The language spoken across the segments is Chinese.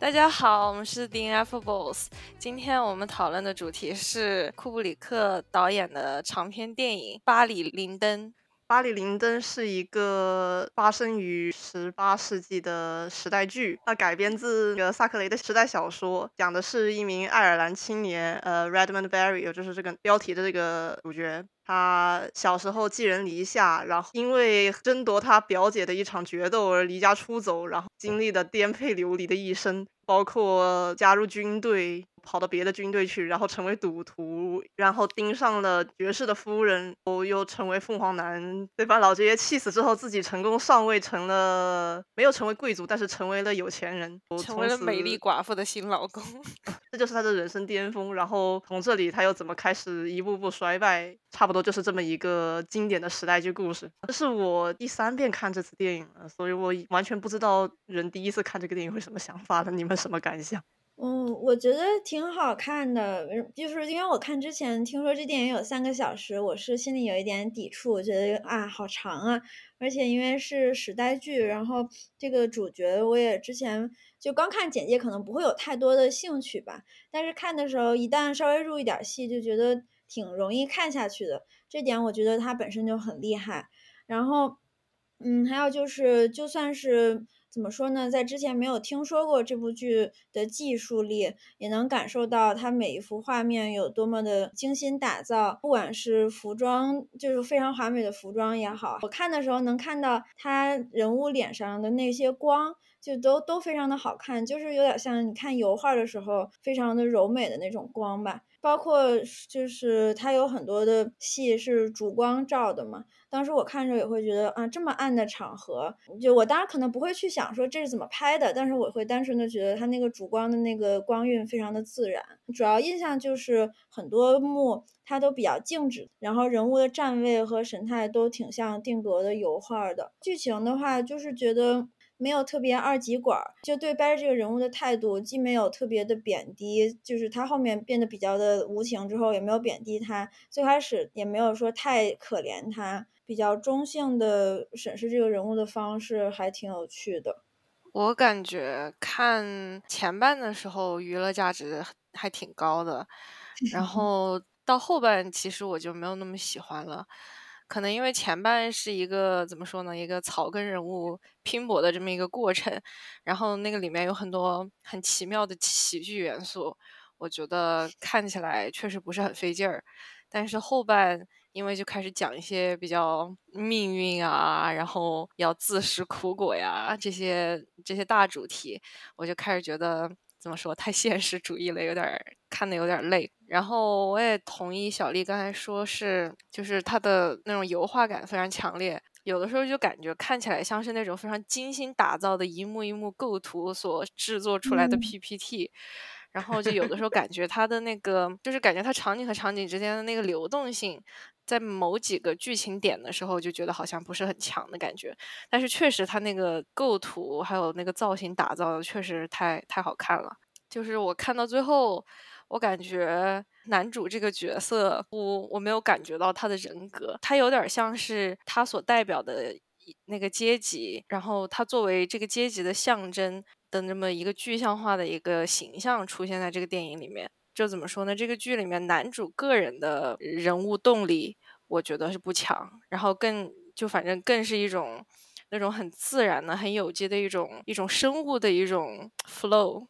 大家好，我们是 The Ineffables。今天我们讨论的主题是库布里克导演的长篇电影《巴里林登》。巴里林登是一个发生于十八世纪的时代剧，它改编自那个萨克雷的时代小说，讲的是一名爱尔兰青年，呃，Redmond Barry，也就是这个标题的这个主角。他小时候寄人篱下，然后因为争夺他表姐的一场决斗而离家出走，然后经历的颠沛流离的一生，包括加入军队。跑到别的军队去，然后成为赌徒，然后盯上了爵士的夫人，又又成为凤凰男，对把老爵爷气死之后，自己成功上位，成了没有成为贵族，但是成为了有钱人，成为了美丽寡妇的新老公，这就是他的人生巅峰。然后从这里他又怎么开始一步步衰败，差不多就是这么一个经典的时代剧故事。这是我第三遍看这次电影了，所以我完全不知道人第一次看这个电影会什么想法的，你们什么感想？嗯，我觉得挺好看的，就是因为我看之前听说这电影有三个小时，我是心里有一点抵触，我觉得啊好长啊，而且因为是时代剧，然后这个主角我也之前就刚看简介，可能不会有太多的兴趣吧，但是看的时候一旦稍微入一点戏，就觉得挺容易看下去的，这点我觉得它本身就很厉害。然后，嗯，还有就是就算是。怎么说呢？在之前没有听说过这部剧的技术力，也能感受到它每一幅画面有多么的精心打造。不管是服装，就是非常华美的服装也好，我看的时候能看到他人物脸上的那些光，就都都非常的好看，就是有点像你看油画的时候非常的柔美的那种光吧。包括就是它有很多的戏是主光照的嘛，当时我看着也会觉得啊，这么暗的场合，就我当然可能不会去想说这是怎么拍的，但是我会单纯的觉得它那个主光的那个光晕非常的自然。主要印象就是很多幕它都比较静止，然后人物的站位和神态都挺像定格的油画的。剧情的话，就是觉得。没有特别二极管，就对掰这个人物的态度，既没有特别的贬低，就是他后面变得比较的无情之后，也没有贬低他，最开始也没有说太可怜他，比较中性的审视这个人物的方式还挺有趣的。我感觉看前半的时候娱乐价值还挺高的，然 后到后半其实我就没有那么喜欢了。可能因为前半是一个怎么说呢，一个草根人物拼搏的这么一个过程，然后那个里面有很多很奇妙的喜剧元素，我觉得看起来确实不是很费劲儿。但是后半因为就开始讲一些比较命运啊，然后要自食苦果呀这些这些大主题，我就开始觉得。怎么说？太现实主义了，有点看的有点累。然后我也同意小丽刚才说，是就是它的那种油画感非常强烈，有的时候就感觉看起来像是那种非常精心打造的一幕一幕构图所制作出来的 PPT。然后就有的时候感觉它的那个，就是感觉它场景和场景之间的那个流动性。在某几个剧情点的时候，就觉得好像不是很强的感觉，但是确实他那个构图还有那个造型打造的确实太太好看了。就是我看到最后，我感觉男主这个角色，我我没有感觉到他的人格，他有点像是他所代表的那个阶级，然后他作为这个阶级的象征的那么一个具象化的一个形象出现在这个电影里面。就怎么说呢？这个剧里面男主个人的人物动力，我觉得是不强，然后更就反正更是一种那种很自然的、很有机的一种一种生物的一种 flow。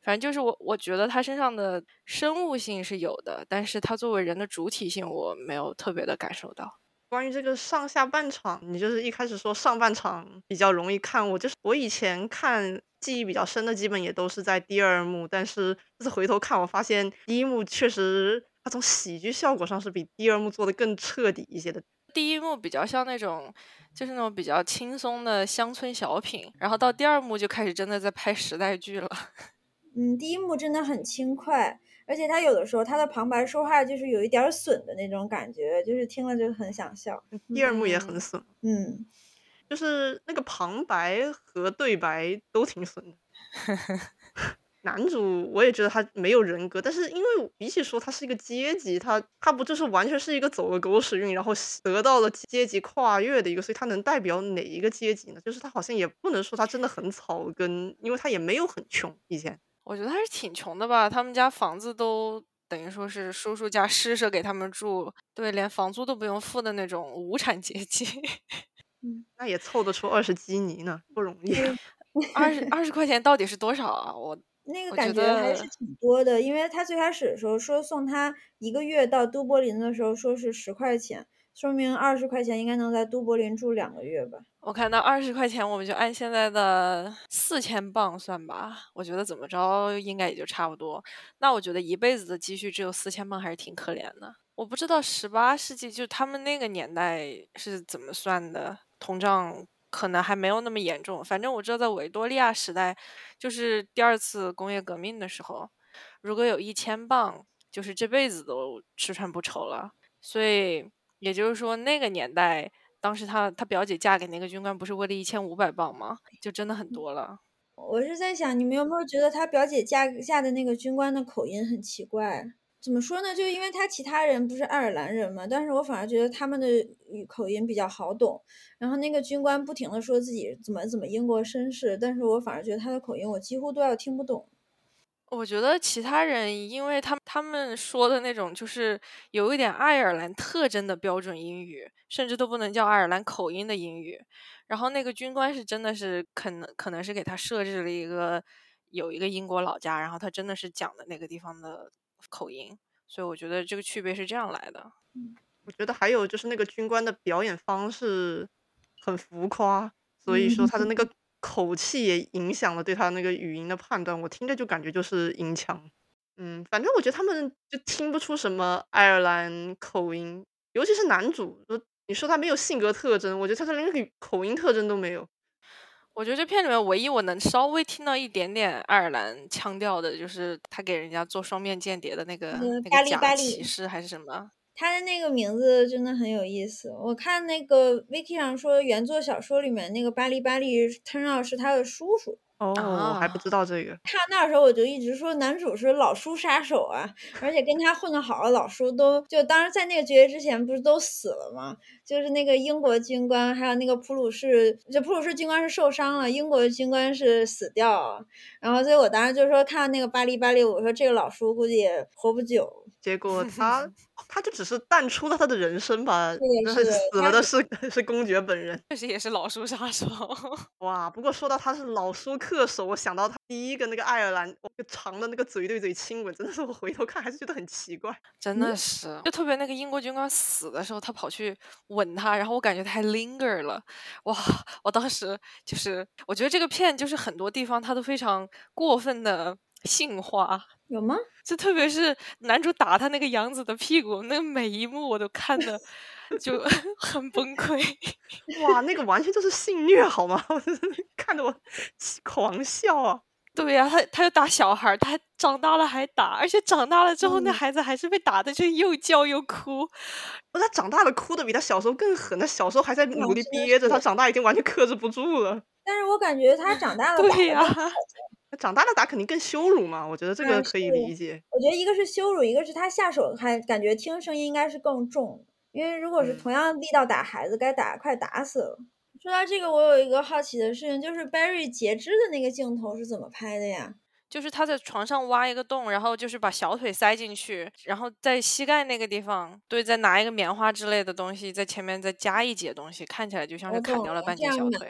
反正就是我我觉得他身上的生物性是有的，但是他作为人的主体性，我没有特别的感受到。关于这个上下半场，你就是一开始说上半场比较容易看，我就是我以前看。记忆比较深的基本也都是在第二幕，但是这次回头看，我发现第一幕确实它从喜剧效果上是比第二幕做的更彻底一些的。第一幕比较像那种就是那种比较轻松的乡村小品，然后到第二幕就开始真的在拍时代剧了。嗯，第一幕真的很轻快，而且他有的时候他的旁白说话就是有一点损的那种感觉，就是听了就很想笑。第二幕也很损。嗯。就是那个旁白和对白都挺损的，男主我也觉得他没有人格，但是因为比起说他是一个阶级，他他不就是完全是一个走了狗屎运，然后得到了阶级跨越的一个，所以他能代表哪一个阶级呢？就是他好像也不能说他真的很草根，因为他也没有很穷以前。我觉得还是挺穷的吧，他们家房子都等于说是叔叔家施舍给他们住，对，连房租都不用付的那种无产阶级。嗯，那也凑得出二十基尼呢，不容易。二十二十块钱到底是多少啊？我 那个感觉还是挺多的，因为他最开始的时候说送他一个月到都柏林的时候说是十块钱，说明二十块钱应该能在都柏林住两个月吧。我看到二十块钱，我们就按现在的四千镑算吧。我觉得怎么着应该也就差不多。那我觉得一辈子的积蓄只有四千镑，还是挺可怜的。我不知道十八世纪就他们那个年代是怎么算的，通胀可能还没有那么严重。反正我知道在维多利亚时代，就是第二次工业革命的时候，如果有一千镑，就是这辈子都吃穿不愁了。所以也就是说，那个年代。当时他他表姐嫁给那个军官不是为了一千五百镑吗？就真的很多了。我是在想，你们有没有觉得他表姐嫁嫁的那个军官的口音很奇怪？怎么说呢？就因为他其他人不是爱尔兰人嘛，但是我反而觉得他们的口音比较好懂。然后那个军官不停的说自己怎么怎么英国绅士，但是我反而觉得他的口音我几乎都要听不懂。我觉得其他人，因为他们他们说的那种就是有一点爱尔兰特征的标准英语，甚至都不能叫爱尔兰口音的英语。然后那个军官是真的是可能可能是给他设置了一个有一个英国老家，然后他真的是讲的那个地方的口音，所以我觉得这个区别是这样来的。我觉得还有就是那个军官的表演方式很浮夸，所以说他的那个。口气也影响了对他那个语音的判断，我听着就感觉就是音腔。嗯，反正我觉得他们就听不出什么爱尔兰口音，尤其是男主，你说他没有性格特征，我觉得他连个口音特征都没有。我觉得这片里面唯一我能稍微听到一点点爱尔兰腔调的，就是他给人家做双面间谍的那个那个假骑士还是什么。他的那个名字真的很有意思。我看那个 Wiki 上说，原作小说里面那个巴黎巴黎 turn out 是他的叔叔。哦，我还不知道这个。看那时候我就一直说男主是老叔杀手啊，而且跟他混得好的老叔都就当时在那个决绝之前不是都死了吗？就是那个英国军官，还有那个普鲁士，就普鲁士军官是受伤了，英国军官是死掉。然后所以我当时就说看到那个巴黎巴黎，我说这个老叔估计也活不久。结 果他他就只是淡出了他的人生吧，是死了的是 是公爵本人，确实也是老书杀手。哇，不过说到他是老书恪守，我想到他第一个那个爱尔兰那个长的那个嘴对嘴亲吻，真的是我回头看还是觉得很奇怪，真的是，就特别那个英国军官死的时候，他跑去吻他，然后我感觉他还 linger 了，哇，我当时就是我觉得这个片就是很多地方他都非常过分的性化。有吗？就特别是男主打他那个杨子的屁股，那每一幕我都看的就 很崩溃。哇，那个完全就是性虐好吗？看得我狂笑啊！对呀，他他又打小孩，他长大了还打，而且长大了之后那孩子还是被打的就又叫又哭。不，他长大了哭的比他小时候更狠，他小时候还在努力憋着，他长大已经完全克制不住了。但是我感觉他长大了，对呀。长大了打肯定更羞辱嘛，我觉得这个可以理解。我觉得一个是羞辱，一个是他下手还感觉听声音应该是更重，因为如果是同样力道打孩子，该打快打死了。说到这个，我有一个好奇的事情，就是 Barry 截肢的那个镜头是怎么拍的呀？就是他在床上挖一个洞，然后就是把小腿塞进去，然后在膝盖那个地方，对，再拿一个棉花之类的东西在前面再加一截东西，看起来就像是砍掉了半截小腿。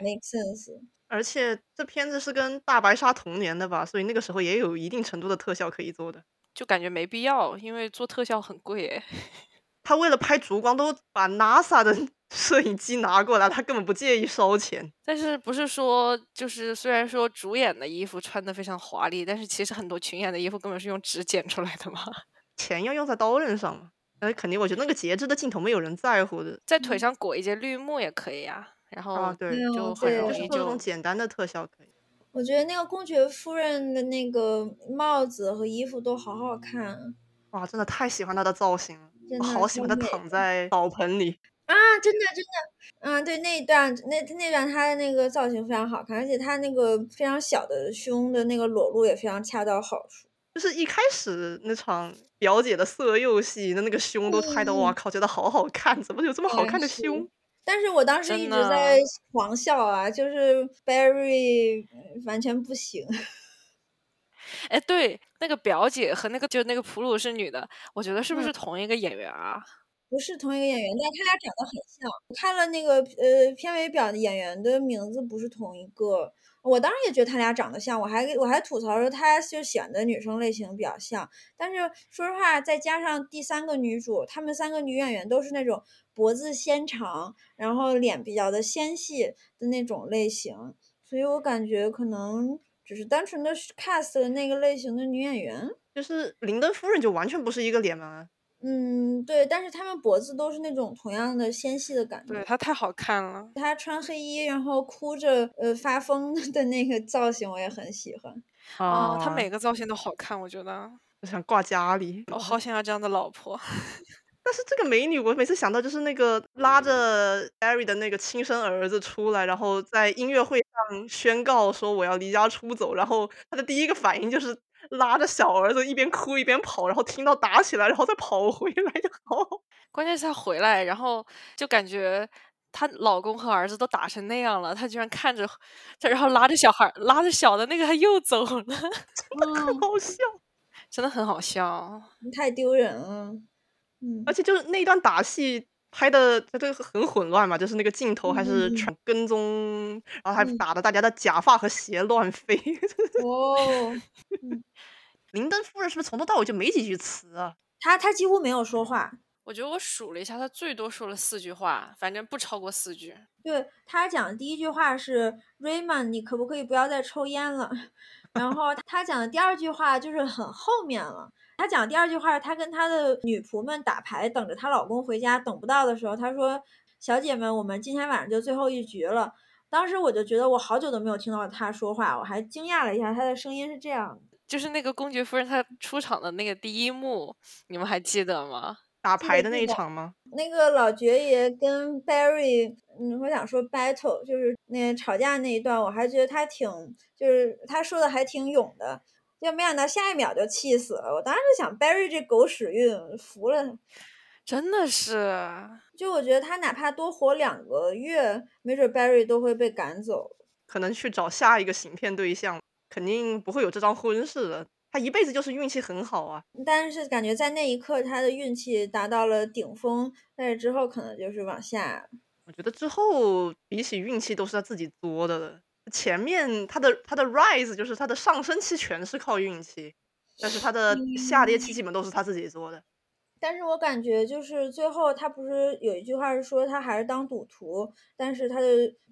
而且这片子是跟大白鲨同年的吧，所以那个时候也有一定程度的特效可以做的，就感觉没必要，因为做特效很贵诶。他为了拍烛光都把 NASA 的 摄影机拿过来，他根本不介意烧钱。但是不是说就是虽然说主演的衣服穿的非常华丽，但是其实很多群演的衣服根本是用纸剪出来的嘛，钱要用在刀刃上嘛。那肯定，我觉得那个节制的镜头没有人在乎的，在腿上裹一件绿幕也可以呀。然后对，就很容易就简单的特效可以。我觉得那个公爵夫人的那个帽子和衣服都好好看。哇，真的太喜欢她的造型了，我好喜欢她躺在澡盆里。啊，真的真的，嗯，对那一段，那那段她的那个造型非常好看，而且她那个非常小的胸的那个裸露也非常恰到好处。就是一开始那场表姐的色诱戏，那那个胸都拍的，哇靠，觉得好好看，怎么有这么好看的胸？但是我当时一直在狂笑啊，就是 Barry 完全不行。哎，对，那个表姐和那个就那个普鲁是女的，我觉得是不是同一个演员啊？不是同一个演员，但他俩长得很像。看了那个呃片尾表的演员的名字不是同一个。我当时也觉得他俩长得像，我还我还吐槽说他就显得女生类型比较像。但是说实话，再加上第三个女主，她们三个女演员都是那种脖子纤长，然后脸比较的纤细的那种类型，所以我感觉可能只是单纯的 cast 那个类型的女演员。就是林登夫人就完全不是一个脸吗？嗯，对，但是他们脖子都是那种同样的纤细的感觉。对她太好看了，她穿黑衣然后哭着呃发疯的 那个造型我也很喜欢。哦，她每个造型都好看，我觉得。我想挂家里，我好想要这样的老婆。但是这个美女，我每次想到就是那个拉着 Barry 的那个亲生儿子出来，然后在音乐会上宣告说我要离家出走，然后他的第一个反应就是。拉着小儿子一边哭一边跑，然后听到打起来，然后再跑回来就好。关键是她回来，然后就感觉她老公和儿子都打成那样了，她居然看着，然后拉着小孩，拉着小的那个他又走了，真的很好笑，真的很好笑，太丢人了。嗯，而且就是那段打戏拍的，这个很混乱嘛，就是那个镜头还是全跟踪，然后还打的大家的假发和鞋乱飞。哦。林登夫人是不是从头到尾就没几句词啊？她她几乎没有说话。我觉得我数了一下，她最多说了四句话，反正不超过四句。对她讲的第一句话是 Raymond，你可不可以不要再抽烟了？然后他讲的第二句话就是很后面了。他讲第二句话，她跟她的女仆们打牌，等着她老公回家，等不到的时候，她说：“小姐们，我们今天晚上就最后一局了。”当时我就觉得我好久都没有听到她说话，我还惊讶了一下，她的声音是这样的。就是那个公爵夫人她出场的那个第一幕，你们还记得吗？打牌的那一场吗？那个老爵爷跟 Barry，嗯，我想说 battle，就是那吵架那一段，我还觉得他挺，就是他说的还挺勇的，就没想到下一秒就气死了。我当时就想，Barry 这狗屎运服了，真的是。就我觉得他哪怕多活两个月，没准 Barry 都会被赶走，可能去找下一个行骗对象。肯定不会有这张婚事的，他一辈子就是运气很好啊。但是感觉在那一刻他的运气达到了顶峰，但是之后可能就是往下。我觉得之后比起运气都是他自己作的了。前面他的他的 rise 就是他的上升期全是靠运气，但是他的下跌期基本都是他自己做的。但是我感觉就是最后他不是有一句话是说他还是当赌徒，但是他的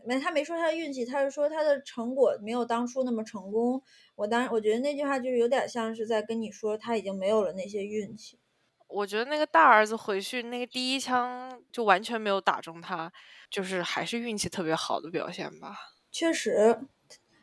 没他没说他的运气，他是说他的成果没有当初那么成功。我当我觉得那句话就是有点像是在跟你说他已经没有了那些运气。我觉得那个大儿子回去那个第一枪就完全没有打中他，就是还是运气特别好的表现吧。确实，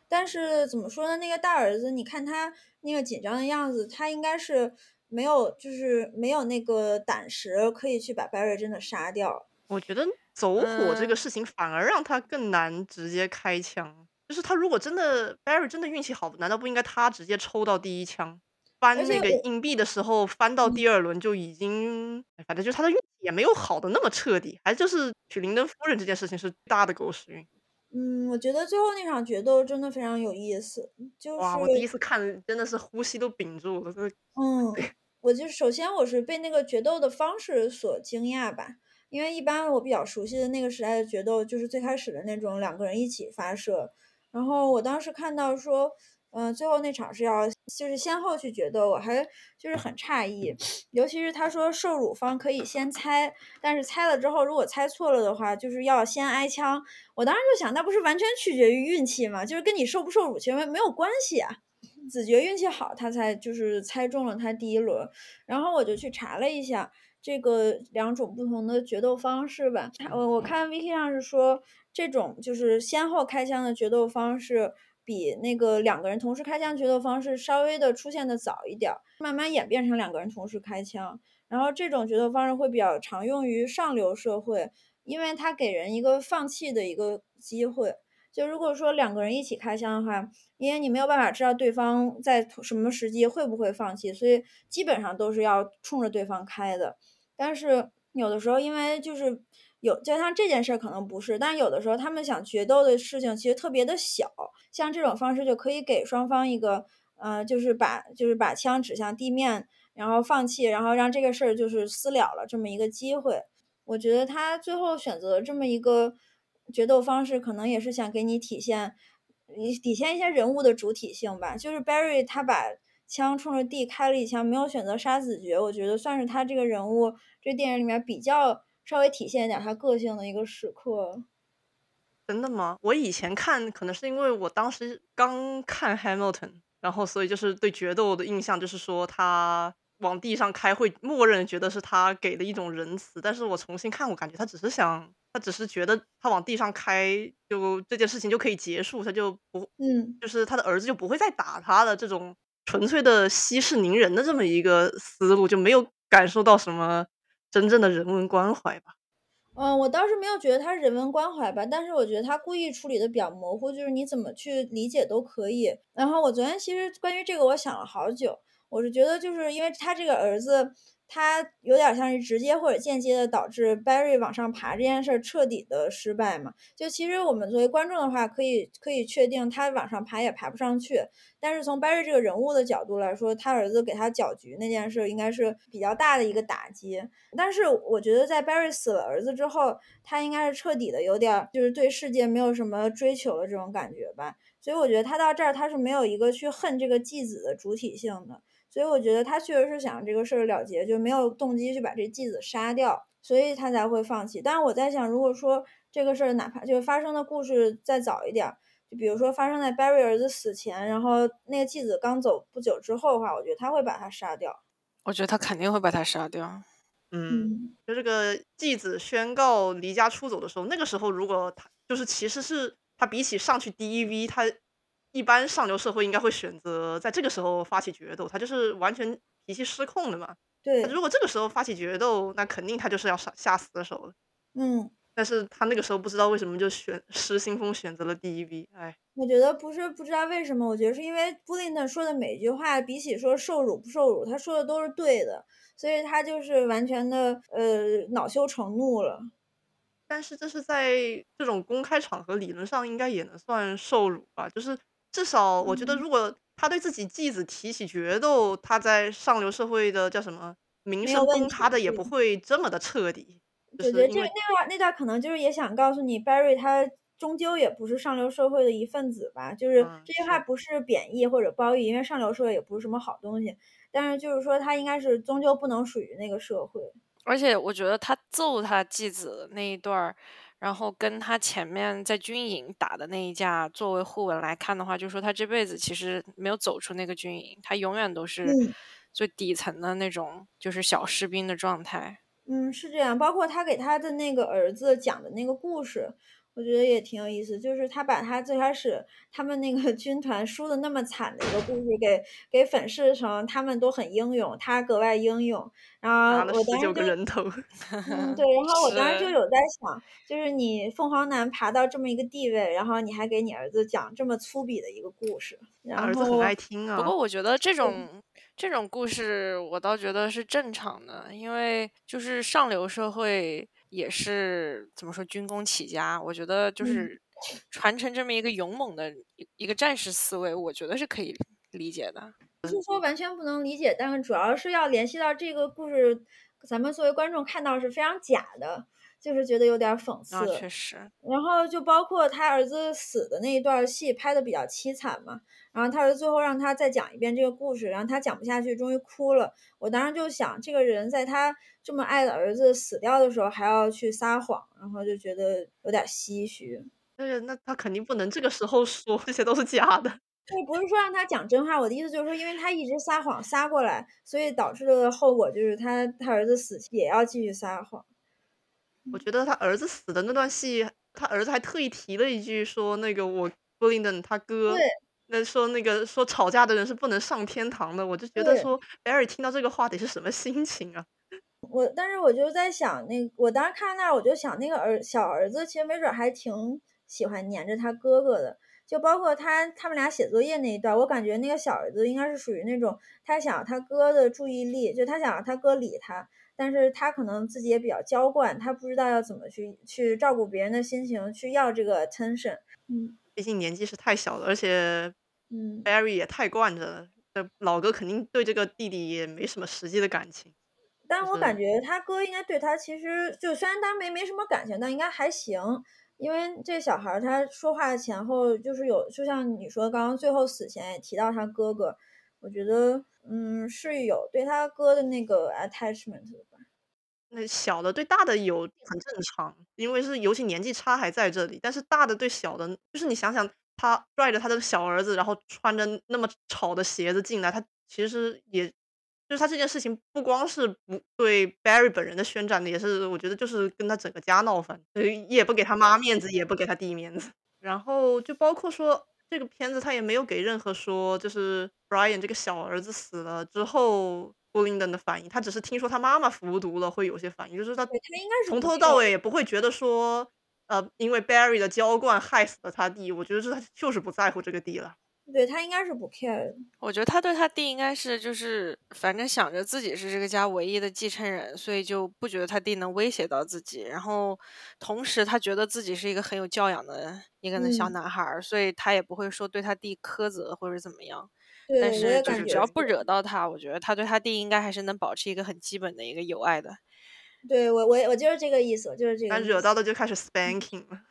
但是怎么说呢？那个大儿子，你看他那个紧张的样子，他应该是。没有，就是没有那个胆识可以去把 Barry 真的杀掉。我觉得走火这个事情反而让他更难直接开枪。就是他如果真的 Barry 真的运气好，难道不应该他直接抽到第一枪？翻那个硬币的时候翻到第二轮就已经，反正就是他的运气也没有好的那么彻底。还就是娶林登夫人这件事情是大的狗屎运。嗯，我觉得最后那场决斗真的非常有意思。就是哇，我第一次看真的是呼吸都屏住了。嗯，我就首先我是被那个决斗的方式所惊讶吧，因为一般我比较熟悉的那个时代的决斗就是最开始的那种两个人一起发射，然后我当时看到说。嗯，最后那场是要就是先后去决斗，我还就是很诧异，尤其是他说受辱方可以先猜，但是猜了之后如果猜错了的话，就是要先挨枪。我当时就想，那不是完全取决于运气吗？就是跟你受不受辱其实没有关系啊。子爵运气好，他才就是猜中了他第一轮。然后我就去查了一下这个两种不同的决斗方式吧。我我看 V K 上是说这种就是先后开枪的决斗方式。比那个两个人同时开枪决斗方式稍微的出现的早一点，慢慢演变成两个人同时开枪，然后这种决斗方式会比较常用于上流社会，因为它给人一个放弃的一个机会。就如果说两个人一起开枪的话，因为你没有办法知道对方在什么时机会不会放弃，所以基本上都是要冲着对方开的。但是有的时候，因为就是有，就像这件事儿可能不是，但有的时候他们想决斗的事情其实特别的小，像这种方式就可以给双方一个，呃，就是把就是把枪指向地面，然后放弃，然后让这个事儿就是私了了这么一个机会。我觉得他最后选择这么一个。决斗方式可能也是想给你体现，你体现一些人物的主体性吧。就是 Barry 他把枪冲着地开了一枪，没有选择杀子爵，我觉得算是他这个人物这电影里面比较稍微体现一点他个性的一个时刻。真的吗？我以前看可能是因为我当时刚看 Hamilton，然后所以就是对决斗的印象就是说他往地上开会，默认觉得是他给的一种仁慈。但是我重新看，我感觉他只是想。他只是觉得他往地上开，就这件事情就可以结束，他就不，嗯，就是他的儿子就不会再打他了这种纯粹的息事宁人的这么一个思路，就没有感受到什么真正的人文关怀吧。嗯，我倒是没有觉得他人文关怀吧，但是我觉得他故意处理的比较模糊，就是你怎么去理解都可以。然后我昨天其实关于这个我想了好久，我是觉得就是因为他这个儿子。他有点像是直接或者间接的导致 Barry 往上爬这件事儿彻底的失败嘛？就其实我们作为观众的话，可以可以确定他往上爬也爬不上去。但是从 Barry 这个人物的角度来说，他儿子给他搅局那件事应该是比较大的一个打击。但是我觉得在 Barry 死了儿子之后，他应该是彻底的有点就是对世界没有什么追求的这种感觉吧。所以我觉得他到这儿他是没有一个去恨这个继子的主体性的。所以我觉得他确实是想这个事儿了结，就没有动机去把这继子杀掉，所以他才会放弃。但是我在想，如果说这个事儿哪怕就是发生的故事再早一点，就比如说发生在 Barry 儿子死前，然后那个继子刚走不久之后的话，我觉得他会把他杀掉。我觉得他肯定会把他杀掉。嗯，就这个继子宣告离家出走的时候，那个时候如果他就是其实是他比起上去 DV 他。一般上流社会应该会选择在这个时候发起决斗，他就是完全脾气失控的嘛。对，如果这个时候发起决斗，那肯定他就是要下下死手了。嗯，但是他那个时候不知道为什么就选失心疯选择了第一 V，哎，我觉得不是不知道为什么，我觉得是因为布林顿说的每一句话，比起说受辱不受辱，他说的都是对的，所以他就是完全的呃恼羞成怒了。但是这是在这种公开场合，理论上应该也能算受辱吧，就是。至少我觉得，如果他对自己继子提起决斗，他在上流社会的叫什么名声崩塌的也不会这么的彻底。我觉得这那段那段可能就是也想告诉你，Barry 他终究也不是上流社会的一份子吧。就是这句话不是贬义或者褒义，因为上流社会也不是什么好东西。但是就是说他应该是终究不能属于那个社会。而且我觉得他揍他继子那一段儿。然后跟他前面在军营打的那一架作为互文来看的话，就说他这辈子其实没有走出那个军营，他永远都是最底层的那种，就是小士兵的状态。嗯，是这样。包括他给他的那个儿子讲的那个故事。我觉得也挺有意思，就是他把他最开始他们那个军团输的那么惨的一个故事给给粉饰成他们都很英勇，他格外英勇。然后我当时就嗯对，然后我当时就有在想，就是你凤凰男爬到这么一个地位，然后你还给你儿子讲这么粗鄙的一个故事，然后儿子很爱听啊。不过我觉得这种这种故事我倒觉得是正常的，因为就是上流社会。也是怎么说，军工起家，我觉得就是传承这么一个勇猛的一一个战士思维，我觉得是可以理解的。不是说完全不能理解，但是主要是要联系到这个故事，咱们作为观众看到是非常假的，就是觉得有点讽刺。确实。然后就包括他儿子死的那一段戏拍的比较凄惨嘛，然后他儿子最后让他再讲一遍这个故事，然后他讲不下去，终于哭了。我当时就想，这个人在他。这么爱的儿子死掉的时候还要去撒谎，然后就觉得有点唏嘘。是，那他肯定不能这个时候说这些都是假的。对，不是说让他讲真话，我的意思就是说，因为他一直撒谎撒过来，所以导致的后果就是他他儿子死也要继续撒谎。我觉得他儿子死的那段戏，他儿子还特意提了一句说那个我布林登他哥，那说那个说吵架的人是不能上天堂的，我就觉得说 Barry 听到这个话得是什么心情啊？我但是我就在想，那我当时看到那儿，我就想那个儿小儿子其实没准还挺喜欢黏着他哥哥的，就包括他他们俩写作业那一段，我感觉那个小儿子应该是属于那种他想要他哥的注意力，就他想让他哥理他，但是他可能自己也比较娇惯，他不知道要怎么去去照顾别人的心情，去要这个 attention。嗯毕竟年纪是太小了，而且嗯，Barry 也太惯着了，这老哥肯定对这个弟弟也没什么实际的感情。但我感觉他哥应该对他其实就虽然他没没什么感情，但应该还行。因为这小孩儿他说话前后就是有，就像你说刚刚最后死前也提到他哥哥，我觉得嗯是有对他哥的那个 attachment 的吧。那小的对大的有很正常，因为是尤其年纪差还在这里，但是大的对小的，就是你想想，他拽着他的小儿子，然后穿着那么丑的鞋子进来，他其实也就是他这件事情不光是不对 Barry 本人的宣战的，也是我觉得就是跟他整个家闹翻，所以也不给他妈面子，也不给他弟面子。然后就包括说这个片子他也没有给任何说就是 Brian 这个小儿子死了之后。布林登的反应，他只是听说他妈妈服毒了会有些反应，就是他对他应该是从头到尾也不会觉得说，呃，因为 Barry 的娇惯害死了他弟，我觉得是他就是不在乎这个弟了。对他应该是不 care 的。我觉得他对他弟应该是就是反正想着自己是这个家唯一的继承人，所以就不觉得他弟能威胁到自己。然后同时他觉得自己是一个很有教养的一个小嗯男孩儿，所以他也不会说对他弟苛责或者怎么样。对，但是就是只要不惹到他，我觉得他对他弟应该还是能保持一个很基本的一个友爱的。对我我我就是这个意思，就是这个但惹。到的就开始 spanking 了。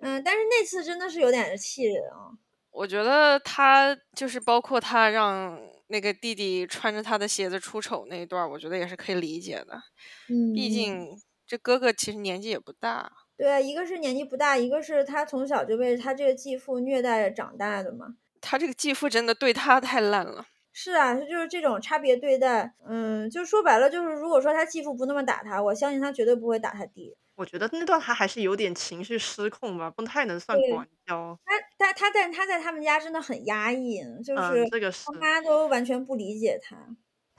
嗯，但是那次真的是有点气人啊。我觉得他就是包括他让那个弟弟穿着他的鞋子出丑那一段，我觉得也是可以理解的。嗯，毕竟这哥哥其实年纪也不大。对啊，一个是年纪不大，一个是他从小就被他这个继父虐待着长大的嘛。他这个继父真的对他太烂了。是啊，就是这种差别对待，嗯，就说白了，就是如果说他继父不那么打他，我相信他绝对不会打他弟。我觉得那段他还是有点情绪失控吧，不太能算对管教。他他他在他在他们家真的很压抑，就是他妈都完全不理解他。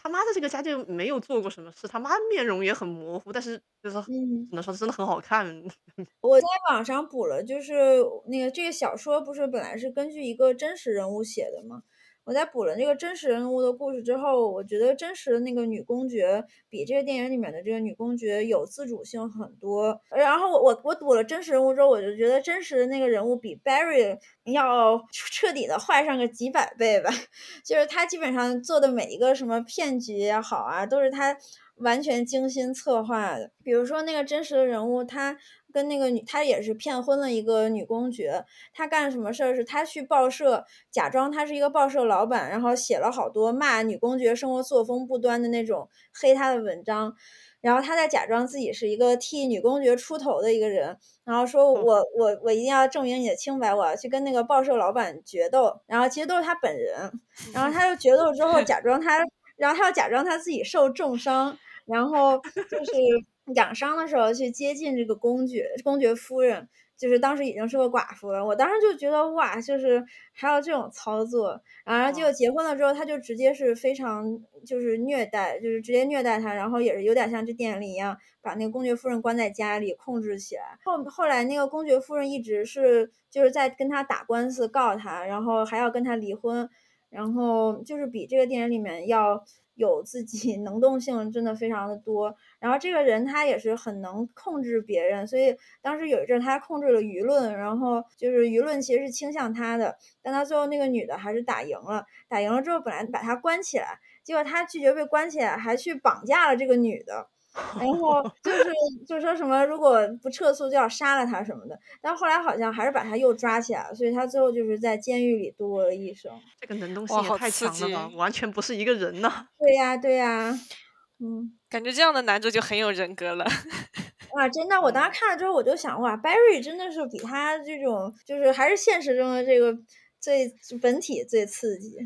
他妈在这个家就没有做过什么事，他妈面容也很模糊，但是就是嗯只能说真的很好看。我在网上补了，就是那个这个小说不是本来是根据一个真实人物写的吗？我在补了那个真实人物的故事之后，我觉得真实的那个女公爵比这个电影里面的这个女公爵有自主性很多。然后我我我补了真实人物之后，我就觉得真实的那个人物比 Barry 要彻底的坏上个几百倍吧。就是他基本上做的每一个什么骗局也好啊，都是他完全精心策划的。比如说那个真实的人物，他跟那个女，他也是骗婚了一个女公爵。他干什么事儿？是他去报社假装他是一个报社老板，然后写了好多骂女公爵生活作风不端的那种黑她的文章。然后他在假装自己是一个替女公爵出头的一个人，然后说我我我一定要证明你的清白，我要去跟那个报社老板决斗。然后其实都是他本人，然后他就决斗之后 假装他，然后他又假装他自己受重伤，然后就是养伤的时候去接近这个公爵公爵夫人，就是当时已经是个寡妇了。我当时就觉得哇，就是还有这种操作，然后结果结婚了之后，他就直接是非常就是虐待，就是直接虐待她，然后也是有点像这电影里一样，把那个公爵夫人关在家里控制起来。后后来那个公爵夫人一直是就是在跟他打官司告他，然后还要跟他离婚，然后就是比这个电影里面要有自己 能动性真的非常的多。然后这个人他也是很能控制别人，所以当时有一阵他控制了舆论，然后就是舆论其实是倾向他的，但他最后那个女的还是打赢了，打赢了之后本来把他关起来，结果他拒绝被关起来，还去绑架了这个女的。然后就是就说什么如果不撤诉就要杀了他什么的，但后来好像还是把他又抓起来了，所以他最后就是在监狱里度过了一生。这个能动性也太强了吧，完全不是一个人呐。对呀、对呀、嗯。感觉这样的男主就很有人格了。哇，真的！我当时看了之后，我就想，哇，Barry 真的是比他这种，就是还是现实中的这个最本体最刺激。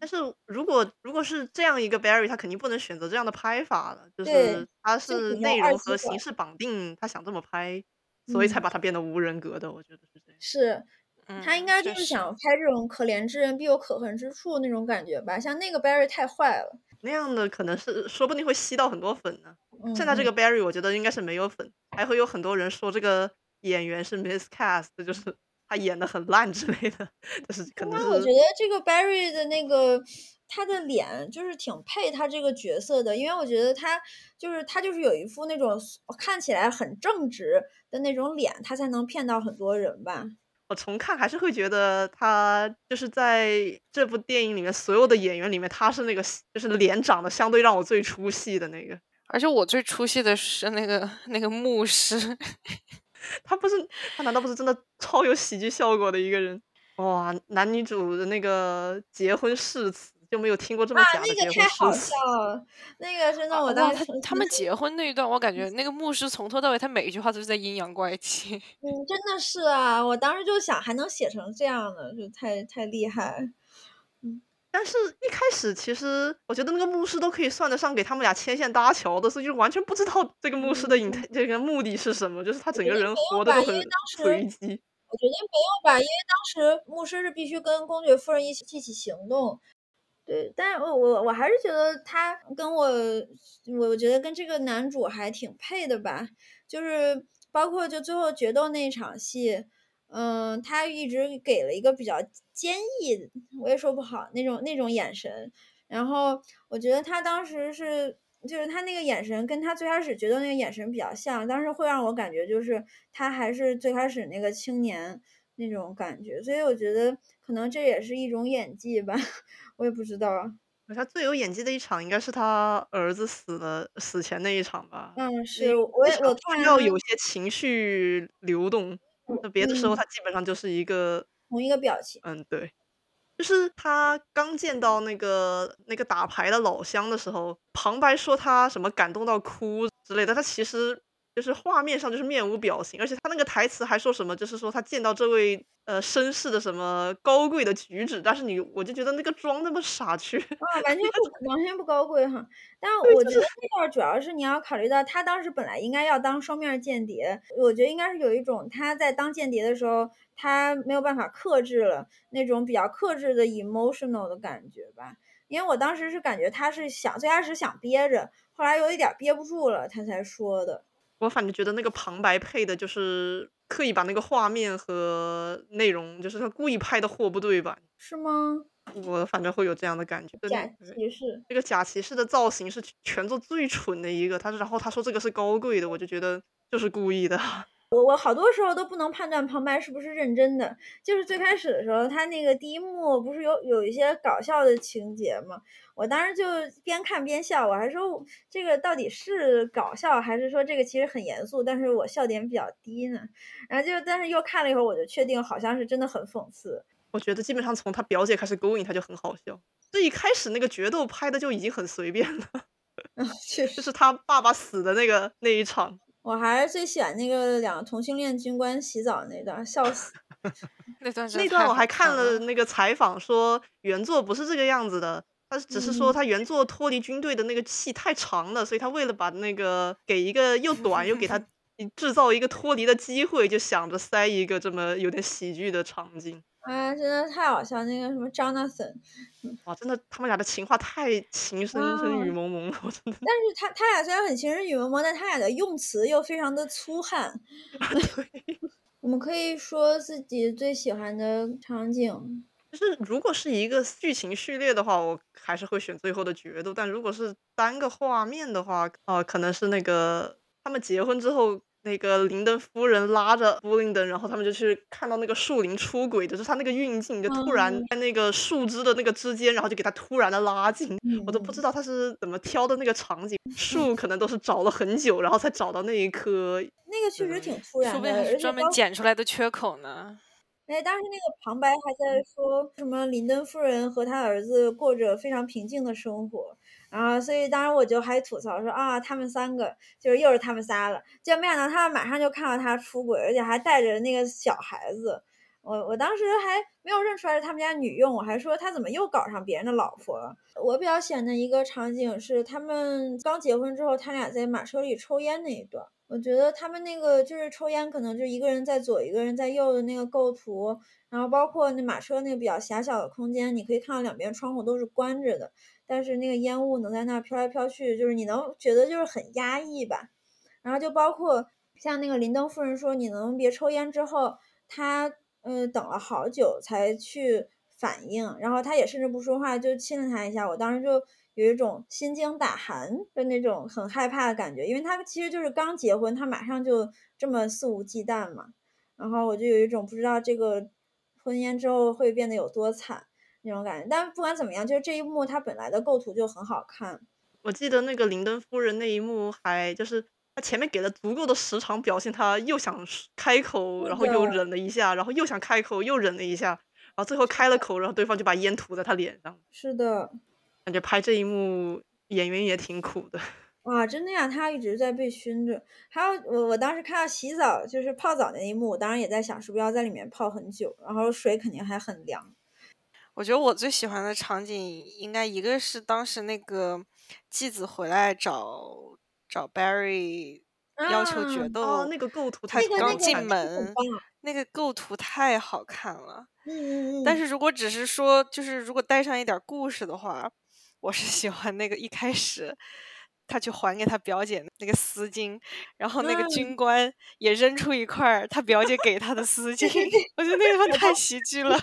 但是如果如果是这样一个 Barry，他肯定不能选择这样的拍法了，就对是他就是内容和形管式绑定，他想这么拍，所以才嗯把他变得无人格的，我觉得是这样。是，他应该就确是想拍这种可怜之人必有可恨之处那种感觉吧。像那个 Barry 太坏了，那样的可能是说不定会吸到很多粉呢。嗯现在这个嗯 Barry 我觉得应该是没有粉，还会有很多人说这个演员是 miscast，就是他演的很烂之类的，就是可能我觉得这个 Barry 的那个他的脸就是挺配他这个角色的，因为我觉得他就是他就是有一副那种看起来很正直的那种脸，他才能骗到很多人吧。我重看还是会觉得他就是在这部电影里面所有的演员里面，他是那个就是脸长得相对让我最出戏的那个。而且我最出戏的是那个那个牧师，他不是他难道不是真的超有喜剧效果的一个人？哇，男女主的那个结婚誓词就没有听过这么啊，假的那结个太好。笑了，那个真的我，当时他他们结婚那一段，我感觉那个牧师从头到尾，他每一句话都是在阴阳怪气。嗯，真的是啊，我当时就想还能写成这样的，就太太厉害。但是，一开始其实我觉得那个牧师都可以算得上给他们俩牵线搭桥的，所以就完全不知道这个牧师的嗯 int 这个目的是什么，就是他整个人活的都很随机。我觉得没有吧，因为当时牧师是必须跟公爵夫人一起一起行动。对，但是我我我还是觉得他跟我，我我觉得跟这个男主还挺配的吧，就是包括就最后决斗那场戏，嗯，他一直给了一个比较坚毅，我也说不好那种那种眼神，然后我觉得他当时是。就是他那个眼神跟他最开始觉得那个眼神比较像，当时会让我感觉就是他还是最开始那个青年那种感觉，所以我觉得可能这也是一种演技吧，我也不知道。他最有演技的一场应该是他儿子死了死前那一场吧。嗯，是，我也我看需要有些情绪流动，那别的时候嗯。他基本上就是一个同一个表情，嗯，对，就是他刚见到那个那个打牌的老乡的时候，旁白说他什么感动到哭之类的，他其实就是画面上就是面无表情，而且他那个台词还说什么，就是说他见到这位呃绅士的什么高贵的举止，但是你我就觉得那个妆那么傻缺，啊，完全不 完全不高贵哈。但我觉得那段儿主要是你要考虑到他当时本来应该要当双面间谍，我觉得应该是有一种他在当间谍的时候，他没有办法克制了那种比较克制的 emotional 的感觉吧。因为我当时是感觉他是想最开始想憋着，后来有一点儿憋不住了，他才说的。我反正觉得那个旁白配的就是刻意把那个画面和内容，就是他故意拍的货不对版，是吗？我反正会有这样的感觉。假对骑士，这个假骑士的造型是全作最蠢的一个，他然后他说这个是高贵的，我就觉得就是故意的。我我好多时候都不能判断旁白是不是认真的。就是最开始的时候，他那个第一幕不是有有一些搞笑的情节吗？我当时就边看边笑，我还说这个到底是搞笑，还是说这个其实很严肃，但是我笑点比较低呢？然后就但是又看了一会儿，我就确定好像是真的很讽刺。我觉得基本上从他表姐开始勾引他就很好笑，这一开始那个决斗拍的就已经很随便了，嗯，确实，就是他爸爸死的那个那一场，我还是最喜欢那个两个同性恋军官洗澡那段，笑死。那段那段我还看看了那个采访，说原作不是这个样子的，他只是说嗯他原作脱离军队的那个戏太长了，所以他为了把那个给一个又短又给他 制造一个脱离的机会，就想着塞一个这么有点喜剧的场景。啊，真的太好笑！那个什么 Jonathan，哇，真的他们俩的情话太情深深雨蒙蒙了，我真的。但是他他俩虽然很情深雨蒙蒙，但他俩的用词又非常的粗汉。对，我们可以说自己最喜欢的场景。就是如果是一个剧情序列的话，我还是会选最后的决斗。但如果是单个画面的话，啊、可能是那个他们结婚之后，那个林登夫人拉着布林登，然后他们就去看到那个树林出轨，就是他那个运镜就突然嗯在那个树枝的那个之间，然后就给他突然的拉近，我都不知道。他是怎么挑的那个场景，树可能都是找了很久，然后才找到那一棵。那个确实挺突然的，说不定还而且是专门包剪出来的缺口呢。哎，当时那个旁白还在说什么林登夫人和他儿子过着非常平静的生活，然后所以当时我就还吐槽说啊，他们三个就是又是他们仨了，结果没想到他们马上就看到他出轨，而且还带着那个小孩子。我我当时还没有认出来是他们家女佣，我还说他怎么又搞上别人的老婆了。我比较喜欢的一个场景是他们刚结婚之后，他俩在马车里抽烟那一段。我觉得他们那个就是抽烟，可能就一个人在左，一个人在右的那个构图，然后包括那马车那个比较狭小的空间，你可以看到两边窗户都是关着的，但是那个烟雾能在那飘来飘去，就是你能觉得就是很压抑吧。然后就包括像那个林登夫人说你能别抽烟之后，他嗯等了好久才去反应，然后他也甚至不说话，就亲了他一下，我当时就。有一种心惊胆寒的那种很害怕的感觉，因为他其实就是刚结婚，他马上就这么肆无忌惮嘛，然后我就有一种不知道这个婚姻之后会变得有多惨那种感觉。但不管怎么样，就是这一幕它本来的构图就很好看。我记得那个林登夫人那一幕，还就是他前面给了足够的时长表现，他又想开口，然后又忍了一下，然后又想开口又忍了一下，然后最后开了口，然后对方就把烟涂在他脸上。是的。感觉拍这一幕演员也挺苦的，哇，真的呀，他一直在被熏着。还有我，我当时看到洗澡就是泡澡那一幕，我当然也在想，是不是要在里面泡很久，然后水肯定还很凉。我觉得我最喜欢的场景应该一个是当时那个继子回来找找 Barry 要求决斗，那个构图，他刚进门，那个构图太好看了。嗯嗯。但是如果只是说，就是如果带上一点故事的话。我是喜欢那个一开始，他去还给他表姐那个丝巾，然后那个军官也扔出一块他表姐给他的丝巾，我觉得那个太喜剧了。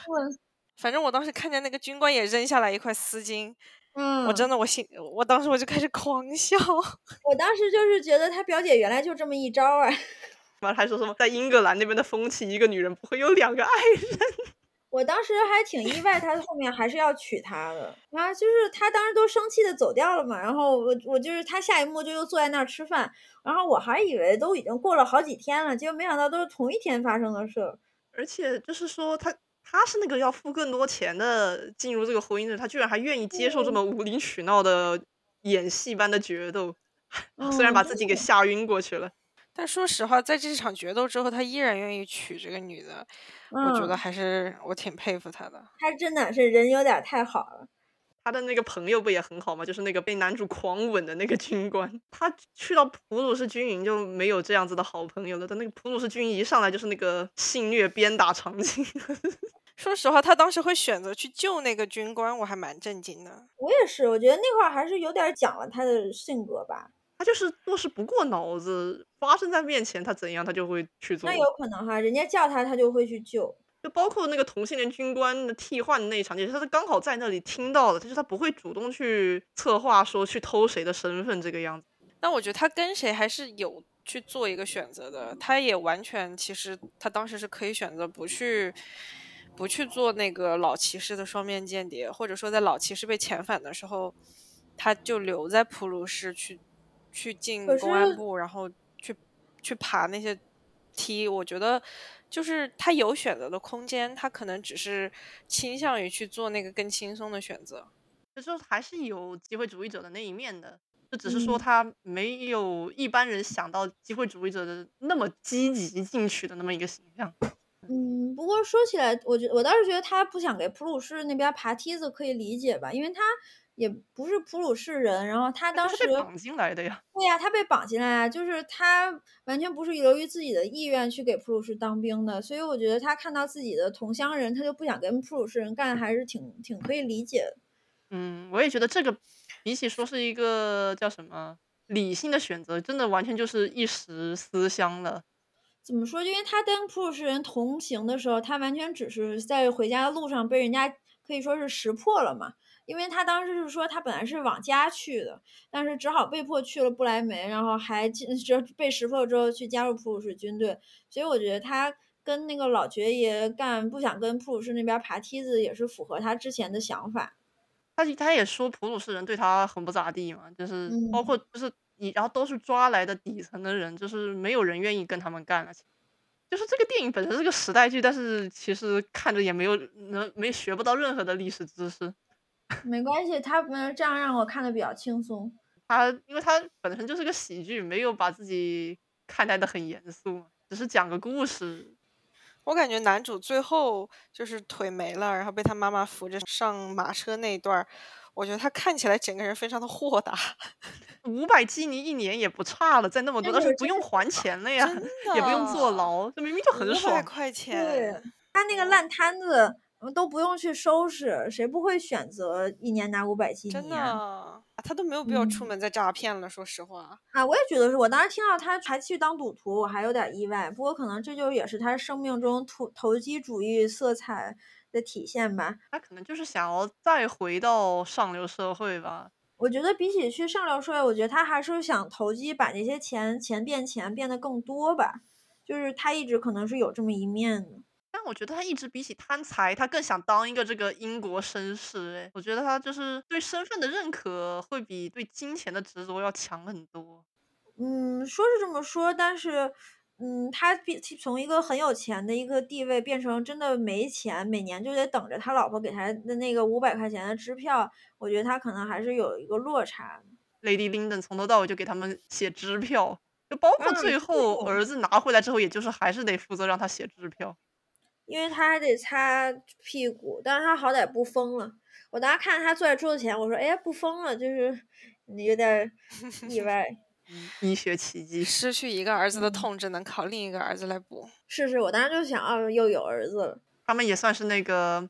反正我当时看见那个军官也扔下来一块丝巾，嗯，我真的我心，我当时我就开始狂笑。我当时就是觉得他表姐原来就这么一招啊。完了还说什么在英格兰那边的风气，一个女人不会有两个爱人。我当时还挺意外，他后面还是要娶她的。然后就是他当时都生气的走掉了嘛。然后我我就是他下一幕就又坐在那儿吃饭。然后我还以为都已经过了好几天了，结果没想到都是同一天发生的事儿。而且就是说他他是那个要付更多钱的进入这个婚姻的，他居然还愿意接受这么无理取闹的演戏般的决斗，虽然把自己给吓晕过去了。但说实话，在这场决斗之后，他依然愿意娶这个女的，我觉得还是我挺佩服他的。他真的是人有点太好了。他的那个朋友不也很好吗？就是那个被男主狂吻的那个军官。他去到普鲁士军营就没有这样子的好朋友了。但那个普鲁士军营一上来就是那个性虐鞭打场景。说实话，他当时会选择去救那个军官，我还蛮震惊的。我也是，我觉得那块儿还是有点讲了他的性格吧。他就是做事不过脑子，发生在面前他怎样他就会去做。那有可能哈，人家叫他他就会去救。就包括那个同性恋军官的替换那一场，也是他刚好在那里听到的，就是他不会主动去策划说去偷谁的身份这个样子。但我觉得他跟谁还是有去做一个选择的，他也完全其实他当时是可以选择不去不去做那个老骑士的双面间谍，或者说在老骑士被遣返的时候，他就留在普鲁士去。去进公安部，然后去去爬那些梯，我觉得就是他有选择的空间，他可能只是倾向于去做那个更轻松的选择。就是还是有机会主义者的那一面的，就只是说他没有一般人想到机会主义者的那么积极进取的那么一个形象。嗯，不过说起来，我觉我倒是觉得他不想给普鲁士那边爬梯子可以理解吧，因为他。也不是普鲁士人，然后他当时被绑进来的呀。对呀，他被绑进来啊，就是他完全不是由于自己的意愿去给普鲁士当兵的，所以我觉得他看到自己的同乡人，他就不想跟普鲁士人干，还是挺挺可以理解的。嗯，我也觉得这个比起说是一个叫什么理性的选择，真的完全就是一时思乡了。怎么说？因为他跟普鲁士人同行的时候，他完全只是在回家的路上被人家可以说是识破了嘛。因为他当时是说他本来是往家去的，但是只好被迫去了不来梅，然后还进 就被识破之后去加入普鲁士军队。所以我觉得他跟那个老爵爷干，不想跟普鲁士那边爬梯子，也是符合他之前的想法。他他也说普鲁士人对他很不咋地嘛，就是包括就是你，然后都是抓来的底层的人，就是没有人愿意跟他们干了。就是这个电影本身是个时代剧，但是其实看着也没有能没学不到任何的历史知识。没关系，他们这样让我看的比较轻松。他因为他本身就是个喜剧，没有把自己看待的很严肃，只是讲个故事。我感觉男主最后就是腿没了，然后被他妈妈扶着上马车那一段，我觉得他看起来整个人非常的豁达。五百基尼一年也不差了，在那么多，但是不用还钱了呀，也不用坐牢，这明明就很爽。五百块钱，对，他那个烂摊子都不用去收拾，谁不会选择一年拿五百基尼？真的，他都没有必要出门再诈骗了。说实话，啊，我也觉得是。我当时听到他还去当赌徒，我还有点意外。不过可能这就也是他生命中投投机主义色彩的体现吧。他可能就是想要再回到上流社会吧。我觉得比起去上流社会，我觉得他还是想投机，把那些钱钱变钱变得更多吧。就是他一直可能是有这么一面的。但我觉得他一直比起贪财，他更想当一个这个英国绅士。哎，我觉得他就是对身份的认可会比对金钱的执着要强很多。嗯，说是这么说，但是，嗯，他变从一个很有钱的一个地位变成真的没钱，每年就得等着他老婆给他的那个五百块钱的支票。我觉得他可能还是有一个落差。Lady Linden 从头到尾就给他们写支票，就包括最后儿子拿回来之后，也就是还是得负责让他写支票。因为他还得擦屁股，但是他好歹不疯了。我当时看他坐在桌子前，我说：“哎，不疯了，就是有点意外。” 医学奇迹，失去一个儿子的痛只能靠另一个儿子来补。是是，我当时就想，啊，又有儿子了。他们也算是那个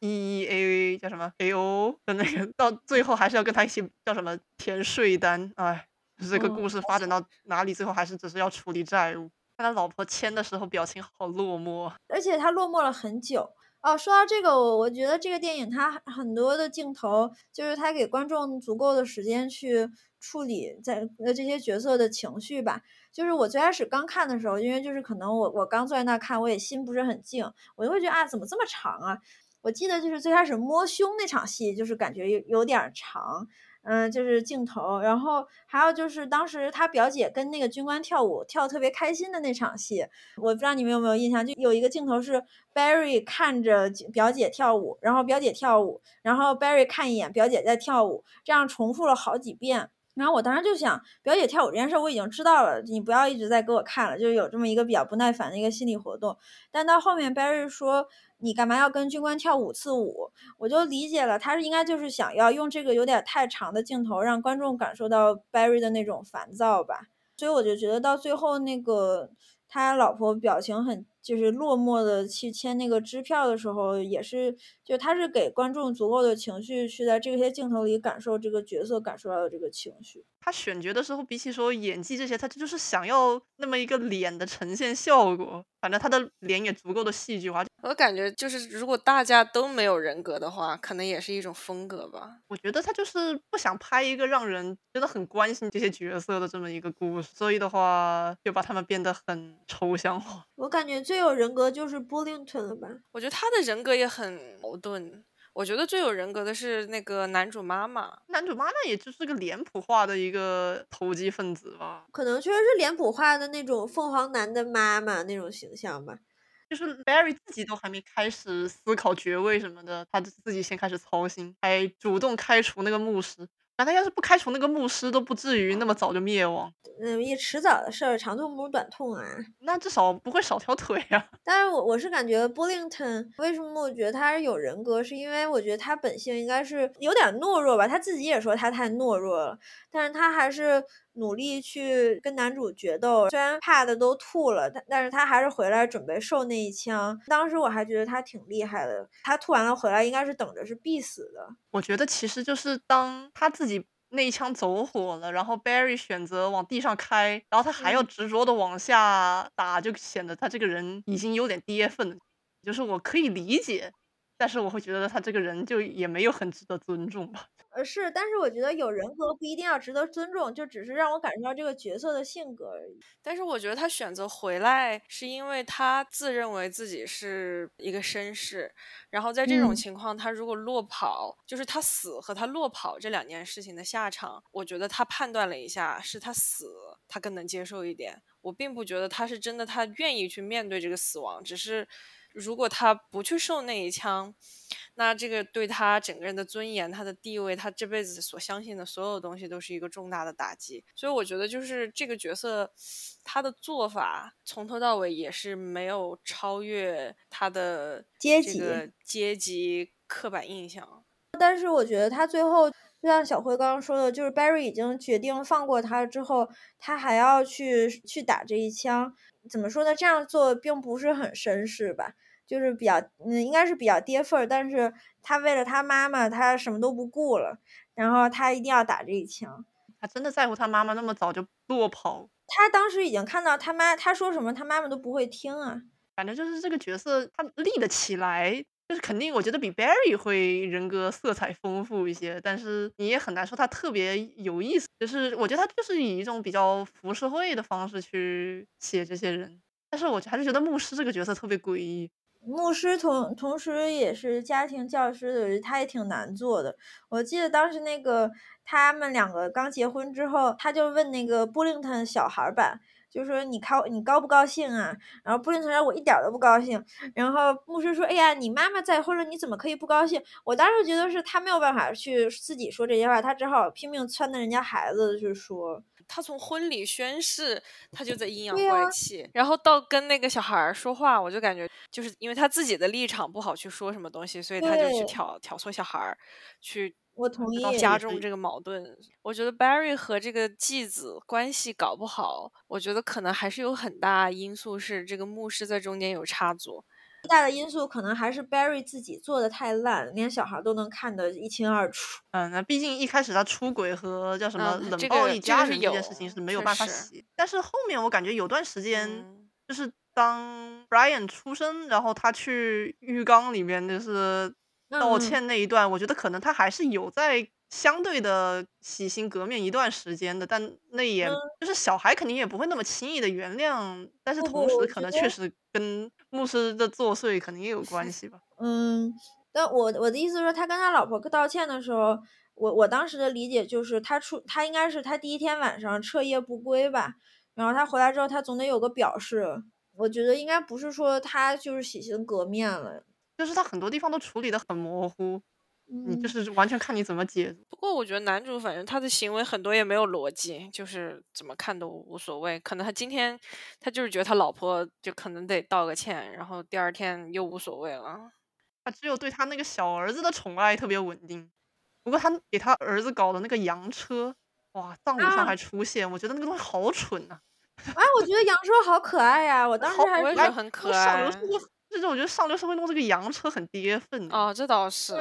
E E A 叫什么 A O 的那个，到最后还是要跟他一起叫什么填税单。哎，这个故事发展到哪里，最后还是只是要处理债务。他老婆签的时候表情好落寞，而且他落寞了很久哦。说到这个，我我觉得这个电影它很多的镜头，就是它给观众足够的时间去处理在呃这些角色的情绪吧。就是我最开始刚看的时候，因为就是可能我我刚坐在那看，我也心不是很静，我就会觉得啊，怎么这么长啊？我记得就是最开始摸胸那场戏，就是感觉有有点长。嗯，就是镜头，然后还有就是当时他表姐跟那个军官跳舞，跳特别开心的那场戏，我不知道你们有没有印象，就有一个镜头是 Barry 看着表姐跳舞，然后表姐跳舞，然后 Barry 看一眼表姐在跳舞，这样重复了好几遍。然后我当时就想，表姐跳舞这件事我已经知道了，你不要一直在给我看了，就是有这么一个比较不耐烦的一个心理活动。但到后面 Barry 说。你干嘛要跟军官跳五次舞？我就理解了，他是应该就是想要用这个有点太长的镜头，让观众感受到 Barry 的那种烦躁吧。所以我就觉得到最后那个他老婆表情很就是落寞的去签那个支票的时候，也是就他是给观众足够的情绪去在这些镜头里感受这个角色感受到的这个情绪。他选角的时候，比起说演技这些，他就是想要那么一个脸的呈现效果。反正他的脸也足够的戏剧化。我感觉就是，如果大家都没有人格的话，可能也是一种风格吧。我觉得他就是不想拍一个让人真的很关心这些角色的这么一个故事，所以的话就把他们变得很抽象化。我感觉最有人格就是 Bullington 了吧？我觉得他的人格也很矛盾。我觉得最有人格的是那个男主妈妈，男主妈妈也就是个脸谱化的一个投机分子吧，可能确实是脸谱化的那种凤凰男的妈妈那种形象吧。就是 Barry 自己都还没开始思考爵位什么的，他就自己先开始操心，还主动开除那个牧师。那他要是不开除那个牧师，都不至于那么早就灭亡。嗯，也迟早的事儿，长痛不如短痛啊。那至少不会少条腿啊。但是我我是感觉 Bullington 为什么我觉得他是有人格，是因为我觉得他本性应该是有点懦弱吧。他自己也说他太懦弱了，但是他还是。努力去跟男主决斗，虽然怕的都吐了，但但是他还是回来准备受那一枪。当时我还觉得他挺厉害的，他吐完了回来应该是等着是必死的。我觉得其实就是当他自己那一枪走火了，然后 Barry 选择往地上开，然后他还要执着的往下打，就显得他这个人已经有点跌份了。就是我可以理解，但是我会觉得他这个人就也没有很值得尊重吧。呃是，但是我觉得有人格不一定要值得尊重，就只是让我感受到这个角色的性格而已。但是我觉得他选择回来，是因为他自认为自己是一个绅士，然后在这种情况，他如果落跑，就是他死和他落跑这两件事情的下场，我觉得他判断了一下，是他死，他更能接受一点。我并不觉得他是真的，他愿意去面对这个死亡，只是。如果他不去受那一枪，那这个对他整个人的尊严、他的地位、他这辈子所相信的所有东西都是一个重大的打击。所以我觉得，就是这个角色，他的做法从头到尾也是没有超越他的阶级阶级刻板印象。但是我觉得他最后，就像小辉刚刚说的，就是 Barry 已经决定放过他之后，他还要去去打这一枪，怎么说呢？这样做并不是很绅士吧？就是比较，嗯，应该是比较跌份儿。但是他为了他妈妈，他什么都不顾了，然后他一定要打这一枪。他真的在乎他妈妈那么早就落跑？他当时已经看到他妈，他说什么他妈妈都不会听啊。反正就是这个角色，他立得起来。就是肯定，我觉得比 Barry 会人格色彩丰富一些，但是你也很难说他特别有意思。就是我觉得他就是以一种比较浮社会的方式去写这些人，但是我还是觉得牧师这个角色特别诡异。牧师同同时也是家庭教师的，他也挺难做的。我记得当时那个他们两个刚结婚之后，他就问那个布林特小孩版。就说你高你高不高兴啊？然后布林特说：“我一点都不高兴。”然后牧师说：“哎呀，你妈妈再婚了，你怎么可以不高兴？”我当时觉得是他没有办法去自己说这些话，他只好拼命撺掇人家孩子去说。他从婚礼宣誓，他就在阴阳怪气，然后到跟那个小孩说话，我就感觉就是因为他自己的立场不好去说什么东西，所以他就去挑挑唆小孩去。我同意加重这个矛盾。我觉得 Barry 和这个继子关系搞不好，我觉得可能还是有很大因素是这个牧师在中间有插足。最大的因素可能还是 Barry 自己做的太烂，连小孩都能看得一清二楚。嗯，那毕竟一开始他出轨和叫什么冷暴力家人这件事情是没有办法洗。但是后面我感觉有段时间，就是当 Brian 出生，然后他去浴缸里面就是。道歉那一段，我觉得可能他还是有在相对的洗心革面一段时间的，但那也就是小孩肯定也不会那么轻易的原谅，但是同时可能确实跟牧师的作祟可能也有关系吧。嗯，但我我的意思是说，他跟他老婆道歉的时候，我我当时的理解就是他出他应该是他第一天晚上彻夜不归吧，然后他回来之后他总得有个表示，我觉得应该不是说他就是洗心革面了。就是他很多地方都处理的很模糊，你就是完全看你怎么解。不过我觉得男主反正他的行为很多也没有逻辑，就是怎么看都无所谓。可能他今天他就是觉得他老婆就可能得道个歉，然后第二天又无所谓了。他只有对他那个小儿子的宠爱特别稳定。不过他给他儿子搞的那个洋车，哇，葬礼上还出现，我觉得那个东西好蠢呐。啊，我觉得洋车好可爱呀，我 当时还觉得很可爱。就是我觉得上流社会弄这个洋车很跌份哦，这倒是。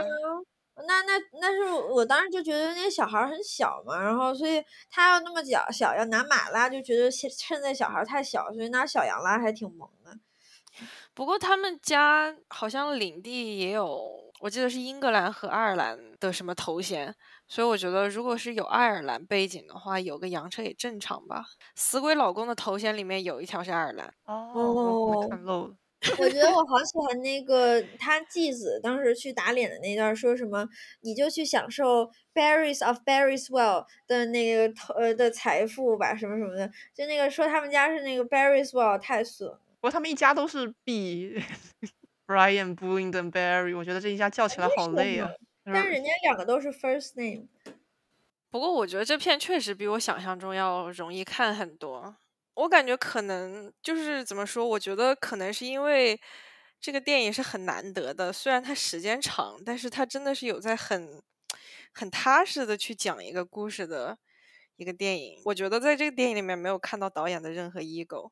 那那那是我当时就觉得那小孩很小嘛，然后所以他要那么小小要拿马拉，就觉得趁在小孩太小，所以拿小羊拉还挺萌的。不过他们家好像领地也有，我记得是英格兰和爱尔兰的什么头衔，所以我觉得如果是有爱尔兰背景的话，有个洋车也正常吧。死鬼老公的头衔里面有一条是爱尔兰哦，看漏了。我觉得我好喜欢那个他继子当时去打脸的那段，说什么你就去享受 berries of berries well 的那个呃的财富吧，什么什么的，就那个说他们家是那个 berries well 太损。不过他们一家都是 B，Brian、b u l l i n g n Barry，我觉得这一家叫起来好累啊。但是人家两个都是 first name。不过我觉得这片确实比我想象中要容易看很多。我感觉可能就是怎么说？我觉得可能是因为这个电影是很难得的，虽然它时间长，但是它真的是有在很很踏实的去讲一个故事的一个电影。我觉得在这个电影里面没有看到导演的任何 ego。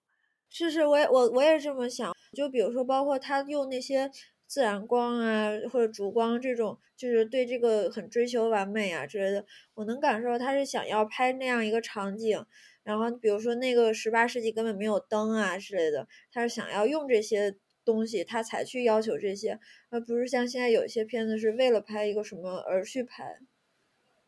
是是，我也我我也这么想。就比如说，包括他用那些自然光啊，或者烛光这种，就是对这个很追求完美啊之类的，我能感受他是想要拍那样一个场景。然后比如说那个十八世纪根本没有灯啊之类的，他是想要用这些东西，他才去要求这些，而不是像现在有一些片子是为了拍一个什么而去拍。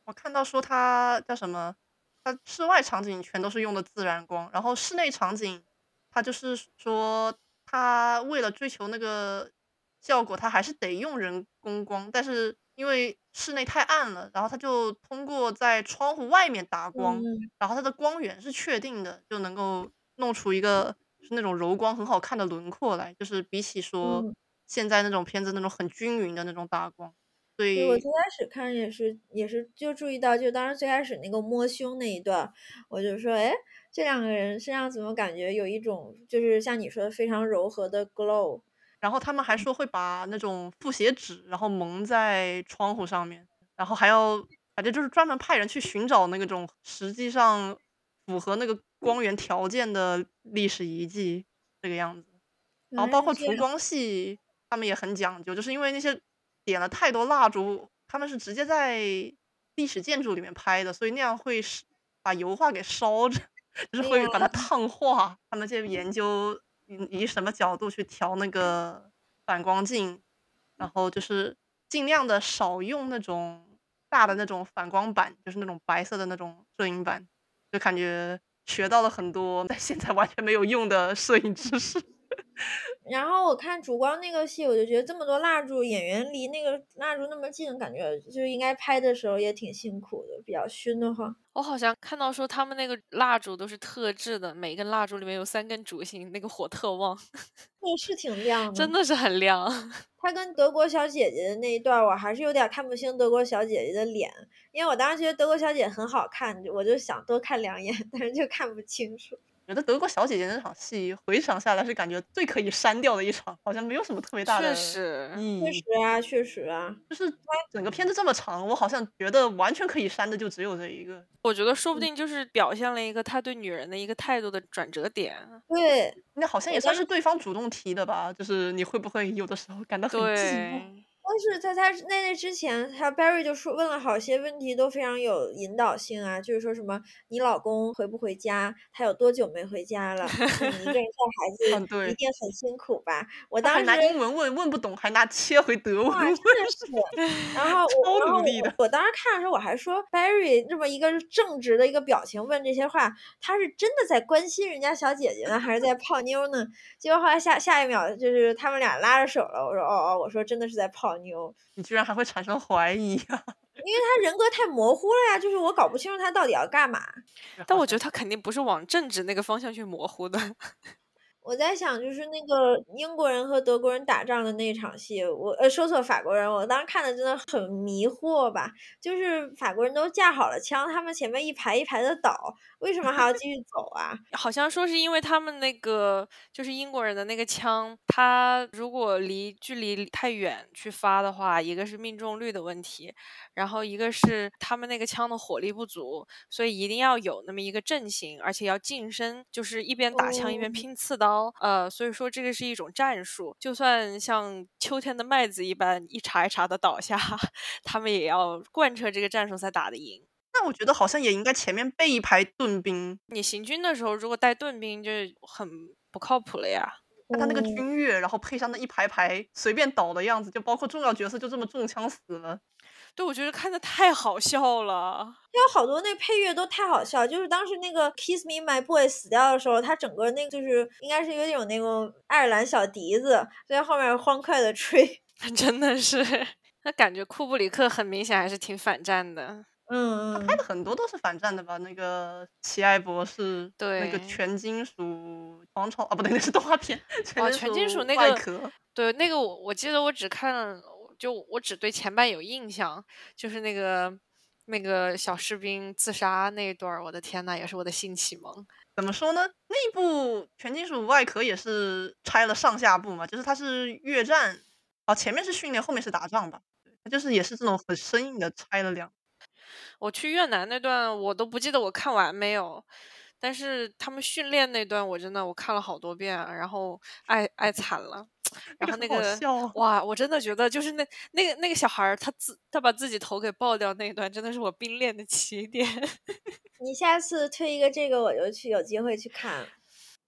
我看到说他叫什么，他室外场景全都是用的自然光，然后室内场景，他就是说他为了追求那个效果，他还是得用人工光，但是。因为室内太暗了，然后他就通过在窗户外面打光，然后它的光源是确定的，就能够弄出一个是那种柔光很好看的轮廓来。就是比起说现在那种片子那种很均匀的那种打光，所以我最开始看也是也是就注意到，就当时最开始那个摸胸那一段，我就说，哎，这两个人身上怎么感觉有一种就是像你说的非常柔和的 glow。然后他们还说会把那种复写纸，然后蒙在窗户上面，然后还要反正就是专门派人去寻找那种实际上符合那个光源条件的历史遗迹这个样子。然后包括烛光系，他们也很讲究，就是因为那些点了太多蜡烛，他们是直接在历史建筑里面拍的，所以那样会是把油画给烧着，就是会把它烫化。他们在研究以以什么角度去调那个反光镜，然后就是尽量的少用那种大的那种反光板，就是那种白色的那种摄影板，就感觉学到了很多 在现在完全没有用的摄影知识。然后我看烛光那个戏，我就觉得这么多蜡烛，演员离那个蜡烛那么近，感觉就应该拍的时候也挺辛苦的，比较熏的慌。我好像看到说他们那个蜡烛都是特制的，每一根蜡烛里面有三根烛芯，那个火特旺。那是挺亮的，真的是很亮。他跟德国小姐姐的那一段，我还是有点看不清德国小姐姐的脸，因为我当时觉得德国小姐很好看，我就想多看两眼，但是就看不清楚。觉得德国小姐姐那场戏回想下来是感觉最可以删掉的一场，好像没有什么特别大的确实。确实啊，确实啊，就是整个片子这么长，我好像觉得完全可以删的就只有这一个。我觉得说不定就是表现了一个他对女人的一个态度的转折点。对，那好像也算是对方主动提的吧，就是你会不会有的时候感到很寂寞？但是在他那那之前，他 Barry 就说问了好些问题，都非常有引导性啊，就是说什么你老公回不回家，他有多久没回家了？你一个人带孩子一定很辛苦吧？我当时拿英文问问不懂，还拿切回德文问。然后我然后我当时看的时候，我还说 Barry 这么一个正直的一个表情问这些话，他是真的在关心人家小姐姐呢，还是在泡妞呢？结果后来下下一秒就是他们俩拉着手了，我说哦哦，我说真的是在泡。牛，你居然还会产生怀疑啊？因为他人格太模糊了呀，就是我搞不清楚他到底要干嘛。但我觉得他肯定不是往政治那个方向去模糊的。我在想，就是那个英国人和德国人打仗的那场戏，我呃说错法国人，我当时看的真的很迷惑吧。就是法国人都架好了枪，他们前面一排一排的倒，为什么还要继续走啊？好像说是因为他们那个就是英国人的那个枪，他如果离距离太远去发的话，一个是命中率的问题，然后一个是他们那个枪的火力不足，所以一定要有那么一个阵型，而且要近身，就是一边打枪一边拼刺刀。呃，所以说这个是一种战术，就算像秋天的麦子一般一茬一茬的倒下，他们也要贯彻这个战术才打得赢。那我觉得好像也应该前面备一排盾兵。你行军的时候如果带盾兵就很不靠谱了呀。那他那个军乐，然后配上那一排排随便倒的样子，就包括重要角色就这么中枪死了。对，我觉得看的太好笑了，有好多那配乐都太好笑。就是当时那个 Kiss Me My Boy 死掉的时候，他整个那个就是应该是有点那种爱尔兰小笛子在后面欢快的吹，真的是。那感觉库布里克很明显还是挺反战的。嗯，他拍的很多都是反战的吧？那个奇爱博士，对，那个全金属狂潮啊，不对，那是动画片。哦，全金属那个，对，那个我我记得我只看了。就我只对前半有印象，就是那个那个小士兵自杀那一段我的天呐，也是我的性启蒙。怎么说呢？那部全金属外壳也是拆了上下部嘛，就是它是越战，啊，前面是训练，后面是打仗吧？它就是也是这种很生硬的拆了两。我去越南那段我都不记得我看完没有，但是他们训练那段我真的我看了好多遍，然后爱爱惨了。然后那个哇，我真的觉得就是那那个那个小孩儿，他自他把自己头给爆掉那一段，真的是我冰恋的起点。你下次推一个这个，我就去有机会去看。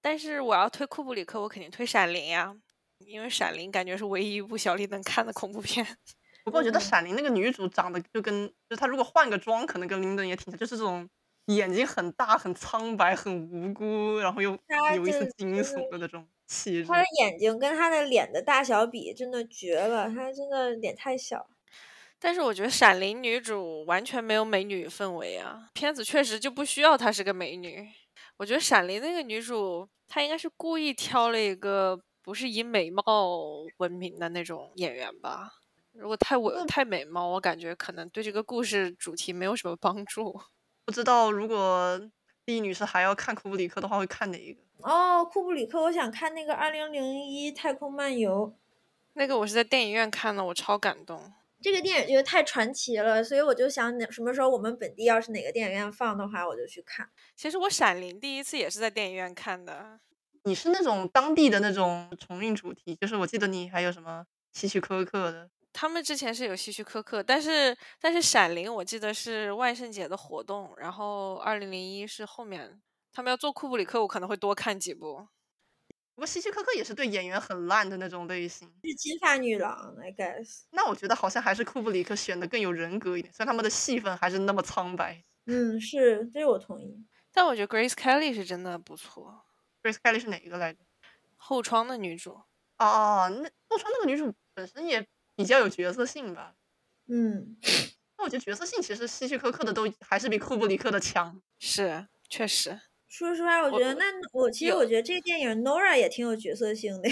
但是我要推库布里克，我肯定推《闪灵》呀，因为《闪灵》感觉是唯一一部小丽能看的恐怖片。不过我觉得《闪灵》那个女主长得就跟，就她如果换个妆，可能跟林登也挺像，就是这种眼睛很大、很苍白、很无辜，然后又有一丝惊悚的那种。他的眼睛跟他的脸的大小比，真的绝了。他真的脸太小。但是我觉得《闪灵》女主完全没有美女氛围啊，片子确实就不需要她是个美女。我觉得《闪灵》那个女主，她应该是故意挑了一个不是以美貌闻名的那种演员吧。如果太美太美貌，我感觉可能对这个故事主题没有什么帮助。不知道如果第一女士还要看库布里克的话，会看哪一个？哦，库布里克，我想看那个《二零零一太空漫游》。那个我是在电影院看的，我超感动。这个电影就太传奇了，所以我就想，哪什么时候我们本地要是哪个电影院放的话，我就去看。其实我《闪灵》第一次也是在电影院看的。你是那种当地的那种重映主题，就是我记得你还有什么希区柯克的。他们之前是有希区柯克，但是但是《闪灵》我记得是万圣节的活动，然后二零零一是后面他们要做库布里克，我可能会多看几部。不过希区柯克也是对演员很烂的那种类型，是金发女郎，I guess。那我觉得好像还是库布里克选的更有人格一点，虽然他们的戏份还是那么苍白。嗯，是，这我同意。但我觉得 Grace Kelly 是真的不错。Grace Kelly 是哪一个来着？后窗的女主。哦哦，那后窗那个女主本身也比较有角色性吧。嗯。那我觉得角色性其实希区柯克的都还是比库布里克的强。是，确实。说实话，我觉得那我其实我觉得这个电影 Nora 也挺有角色性的。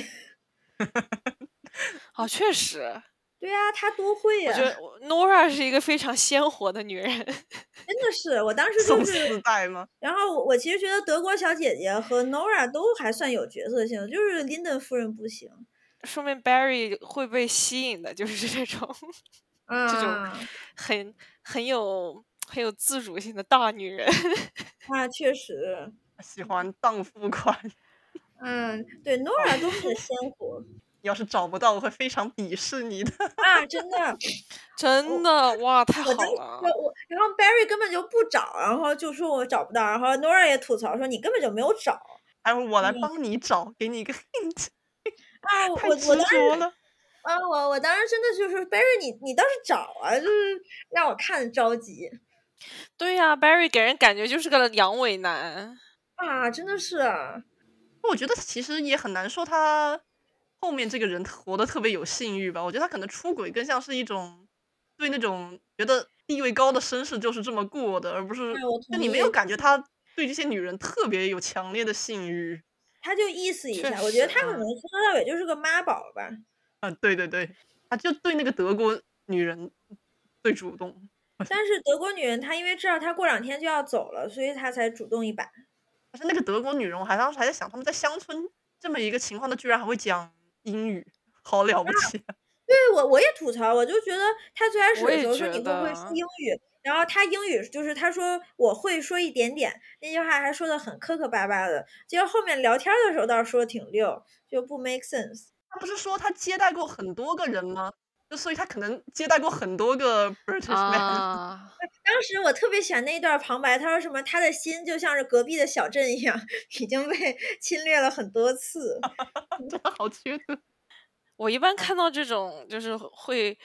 哦，确实。对啊，她多会呀！我觉得 Nora 是一个非常鲜活的女人。真的是，我当 时就是。代吗？然后我我其实觉得德国小姐姐和 Nora 都还算有角色性，就是林登夫人不行。说明 Barry 会被吸引的，就是这种，这种很很有。很有自主性的大女人，啊，确实喜欢荡妇款。嗯，对，Nora 都很鲜活。要是找不到，我会非常鄙视你的。啊，真的，真的，哇，太好了。我我，然后 Barry 根本就不找，然后就说我找不到，然后 Nora 也吐槽说你根本就没有找。哎，我来帮你找，给你一个 hint。啊，我我当时，啊，我我当时真的就是 Barry，你你倒是找啊，就是让我看着着急。对呀，Barry 给人感觉就是个阳痿男啊，真的是。我觉得其实也很难说他后面这个人活得特别有性欲吧。我觉得他可能出轨更像是一种对那种觉得地位高的绅士就是这么过的，而不是就你没有感觉他对这些女人特别有强烈的性欲。他就意思一下，我觉得他可能从头到尾就是个妈宝吧。嗯，对对对，他就对那个德国女人最主动。但是德国女人她因为知道她过两天就要走了，所以她才主动一把。但是那个德国女人，我还当时还在想，他们在乡村这么一个情况，她居然还会讲英语，好了不起。对我我也吐槽，我就觉得她最开始的时候说你会不会说英语，然后她英语就是她说我会说一点点，那句话还说的很磕磕巴巴的，结果后面聊天的时候倒是说的挺溜，就不 make sense。他不是说他接待过很多个人吗？就所以，他可能接待过很多个 British man。当时我特别喜欢那一段旁白，他说什么？他的心就像是隔壁的小镇一样，已经被侵略了很多次。真的好缺德！我一般看到这种就是会，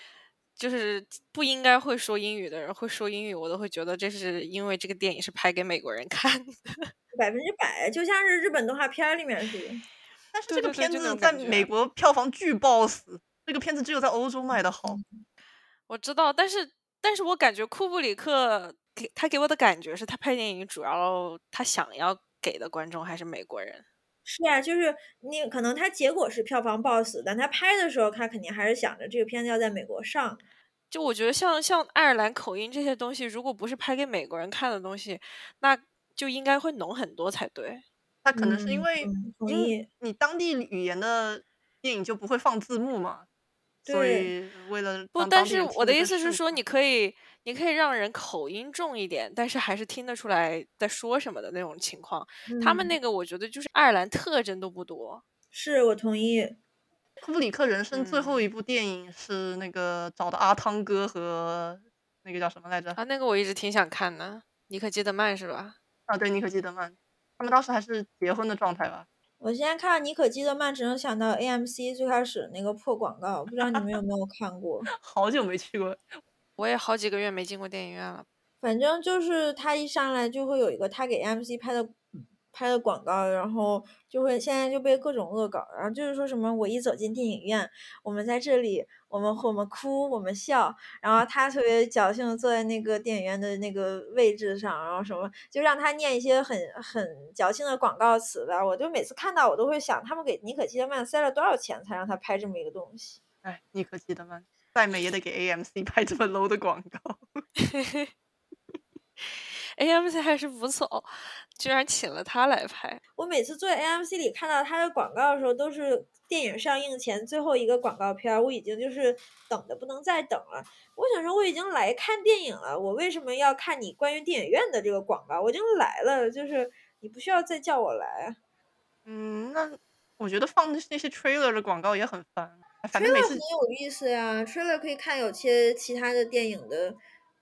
就是不应该会说英语的人会说英语，我都会觉得这是因为这个电影是拍给美国人看的。百分之百，就像是日本动画片里面似的。但是这个片子在美国票房巨爆死。这个片子只有在欧洲卖的好，我知道，但是，但是我感觉库布里克给他给我的感觉是他拍电影主要他想要给的观众还是美国人。是啊，就是你可能他结果是票房爆死，但他拍的时候他肯定还是想着这个片子要在美国上。就我觉得像像爱尔兰口音这些东西，如果不是拍给美国人看的东西，那就应该会浓很多才对。他可能是因为你你当地语言的电影就不会放字幕嘛。所以为了不，但是我的意思是说，你可以，你可以让人口音重一点，但是还是听得出来在说什么的那种情况。他们那个我觉得就是爱尔兰特征都不多。是我同意。库布里克人生最后一部电影是那个找的阿汤哥和那个叫什么来着？啊，那个我一直挺想看的，尼克基德曼是吧？啊，对，尼克基德曼，他们当时还是结婚的状态吧。我现在看妮可基德曼，只能想到 AMC 最开始那个破广告，不知道你们有没有看过？好久没去过，我也好几个月没进过电影院了。反正就是他一上来就会有一个他给 AMC 拍的。拍的广告，然后就会现在就被各种恶搞，然后就是说什么我一走进电影院，我们在这里，我们我们哭，我们笑，然后他特别侥幸坐在那个电影院的那个位置上，然后什么就让他念一些很很矫情的广告词吧，我就每次看到我都会想，他们给尼可基德曼塞了多少钱才让他拍这么一个东西？哎，尼可基德曼再美也得给 AMC 拍这么 low 的广告。AMC 还是不错，居然请了他来拍。我每次坐在 AMC 里看到他的广告的时候，都是电影上映前最后一个广告片，我已经就是等的不能再等了。我想说，我已经来看电影了，我为什么要看你关于电影院的这个广告？我已经来了，就是你不需要再叫我来。嗯，那我觉得放那些 trailer 的广告也很烦。反正每次很有意思呀，trailer 可以看有些其他的电影的，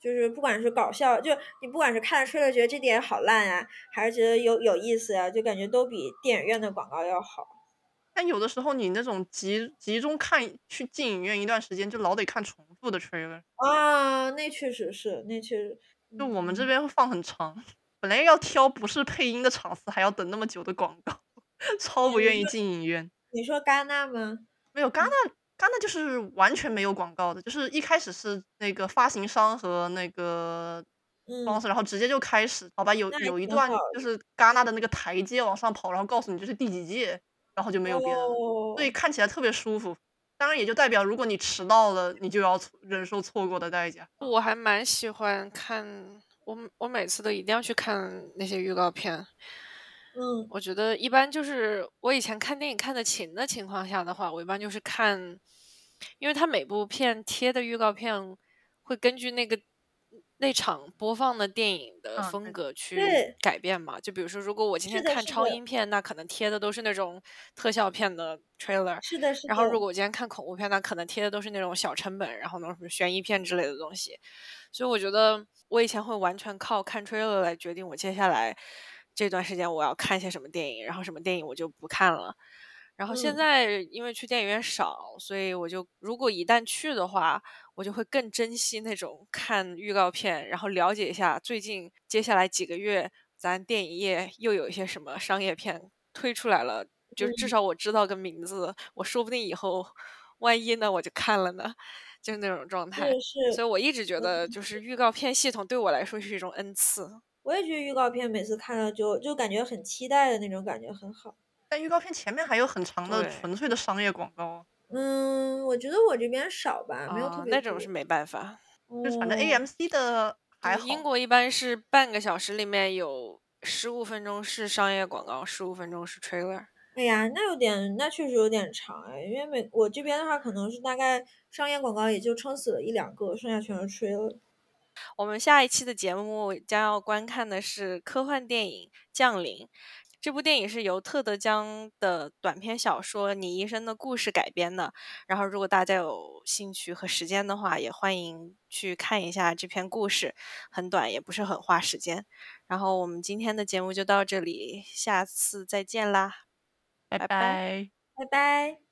就是不管是搞笑，就你不管是看了 trailer 觉得这电影好烂呀，还是觉得有有意思呀，就感觉都比电影院的广告要好。但有的时候你那种集集中看去进影院一段时间，就老得看重复的 trailer。啊，那确实是，那确实。就我们这边会放很长，本来要挑不是配音的场次，还要等那么久的广告，超不愿意进影院。你说戛纳吗？没有戛纳，戛纳就是完全没有广告的，就是一开始是那个发行商和那个方式，然后直接就开始，好吧，有有一段就是戛纳的那个台阶往上跑，然后告诉你这是第几届，然后就没有别的，所以看起来特别舒服。当然也就代表如果你迟到了，你就要忍受错过的代价。我还蛮喜欢看，我我每次都一定要去看那些预告片。嗯，我觉得一般就是我以前看电影看的勤的情况下的话，我一般就是看，因为它每部片贴的预告片会根据那个那场播放的电影的风格去改变嘛。就比如说，如果我今天看超英片，那可能贴的都是那种特效片的 trailer。是的，是的。然后如果我今天看恐怖片，那可能贴的都是那种小成本，然后那种什么悬疑片之类的东西。所以我觉得我以前会完全靠看 trailer 来决定我接下来。这段时间我要看些什么电影，然后什么电影我就不看了。然后现在因为去电影院少，所以我就如果一旦去的话，我就会更珍惜那种看预告片，然后了解一下最近接下来几个月咱电影业又有一些什么商业片推出来了，就至少我知道个名字，我说不定以后万一呢我就看了呢，就是那种状态。所以我一直觉得就是预告片系统对我来说是一种恩赐。我也觉得预告片每次看了就就感觉很期待的那种感觉很好，但预告片前面还有很长的纯粹的商业广告。嗯，我觉得我这边少吧，没有特别那种是没办法，就反正 AMC 的还好。英国一般是半个小时里面有十五分钟是商业广告，十五分钟是 trailer。哎呀，那有点，那确实有点长哎，因为美我这边的话可能是大概商业广告也就撑死了一两个，剩下全是 trailer。我们下一期的节目将要观看的是科幻电影《降临》。这部电影是由特德·江的短篇小说《你一生的故事》改编的。然后，如果大家有兴趣和时间的话，也欢迎去看一下这篇故事。很短，也不是很花时间。然后，我们今天的节目就到这里，下次再见啦，拜拜，拜拜。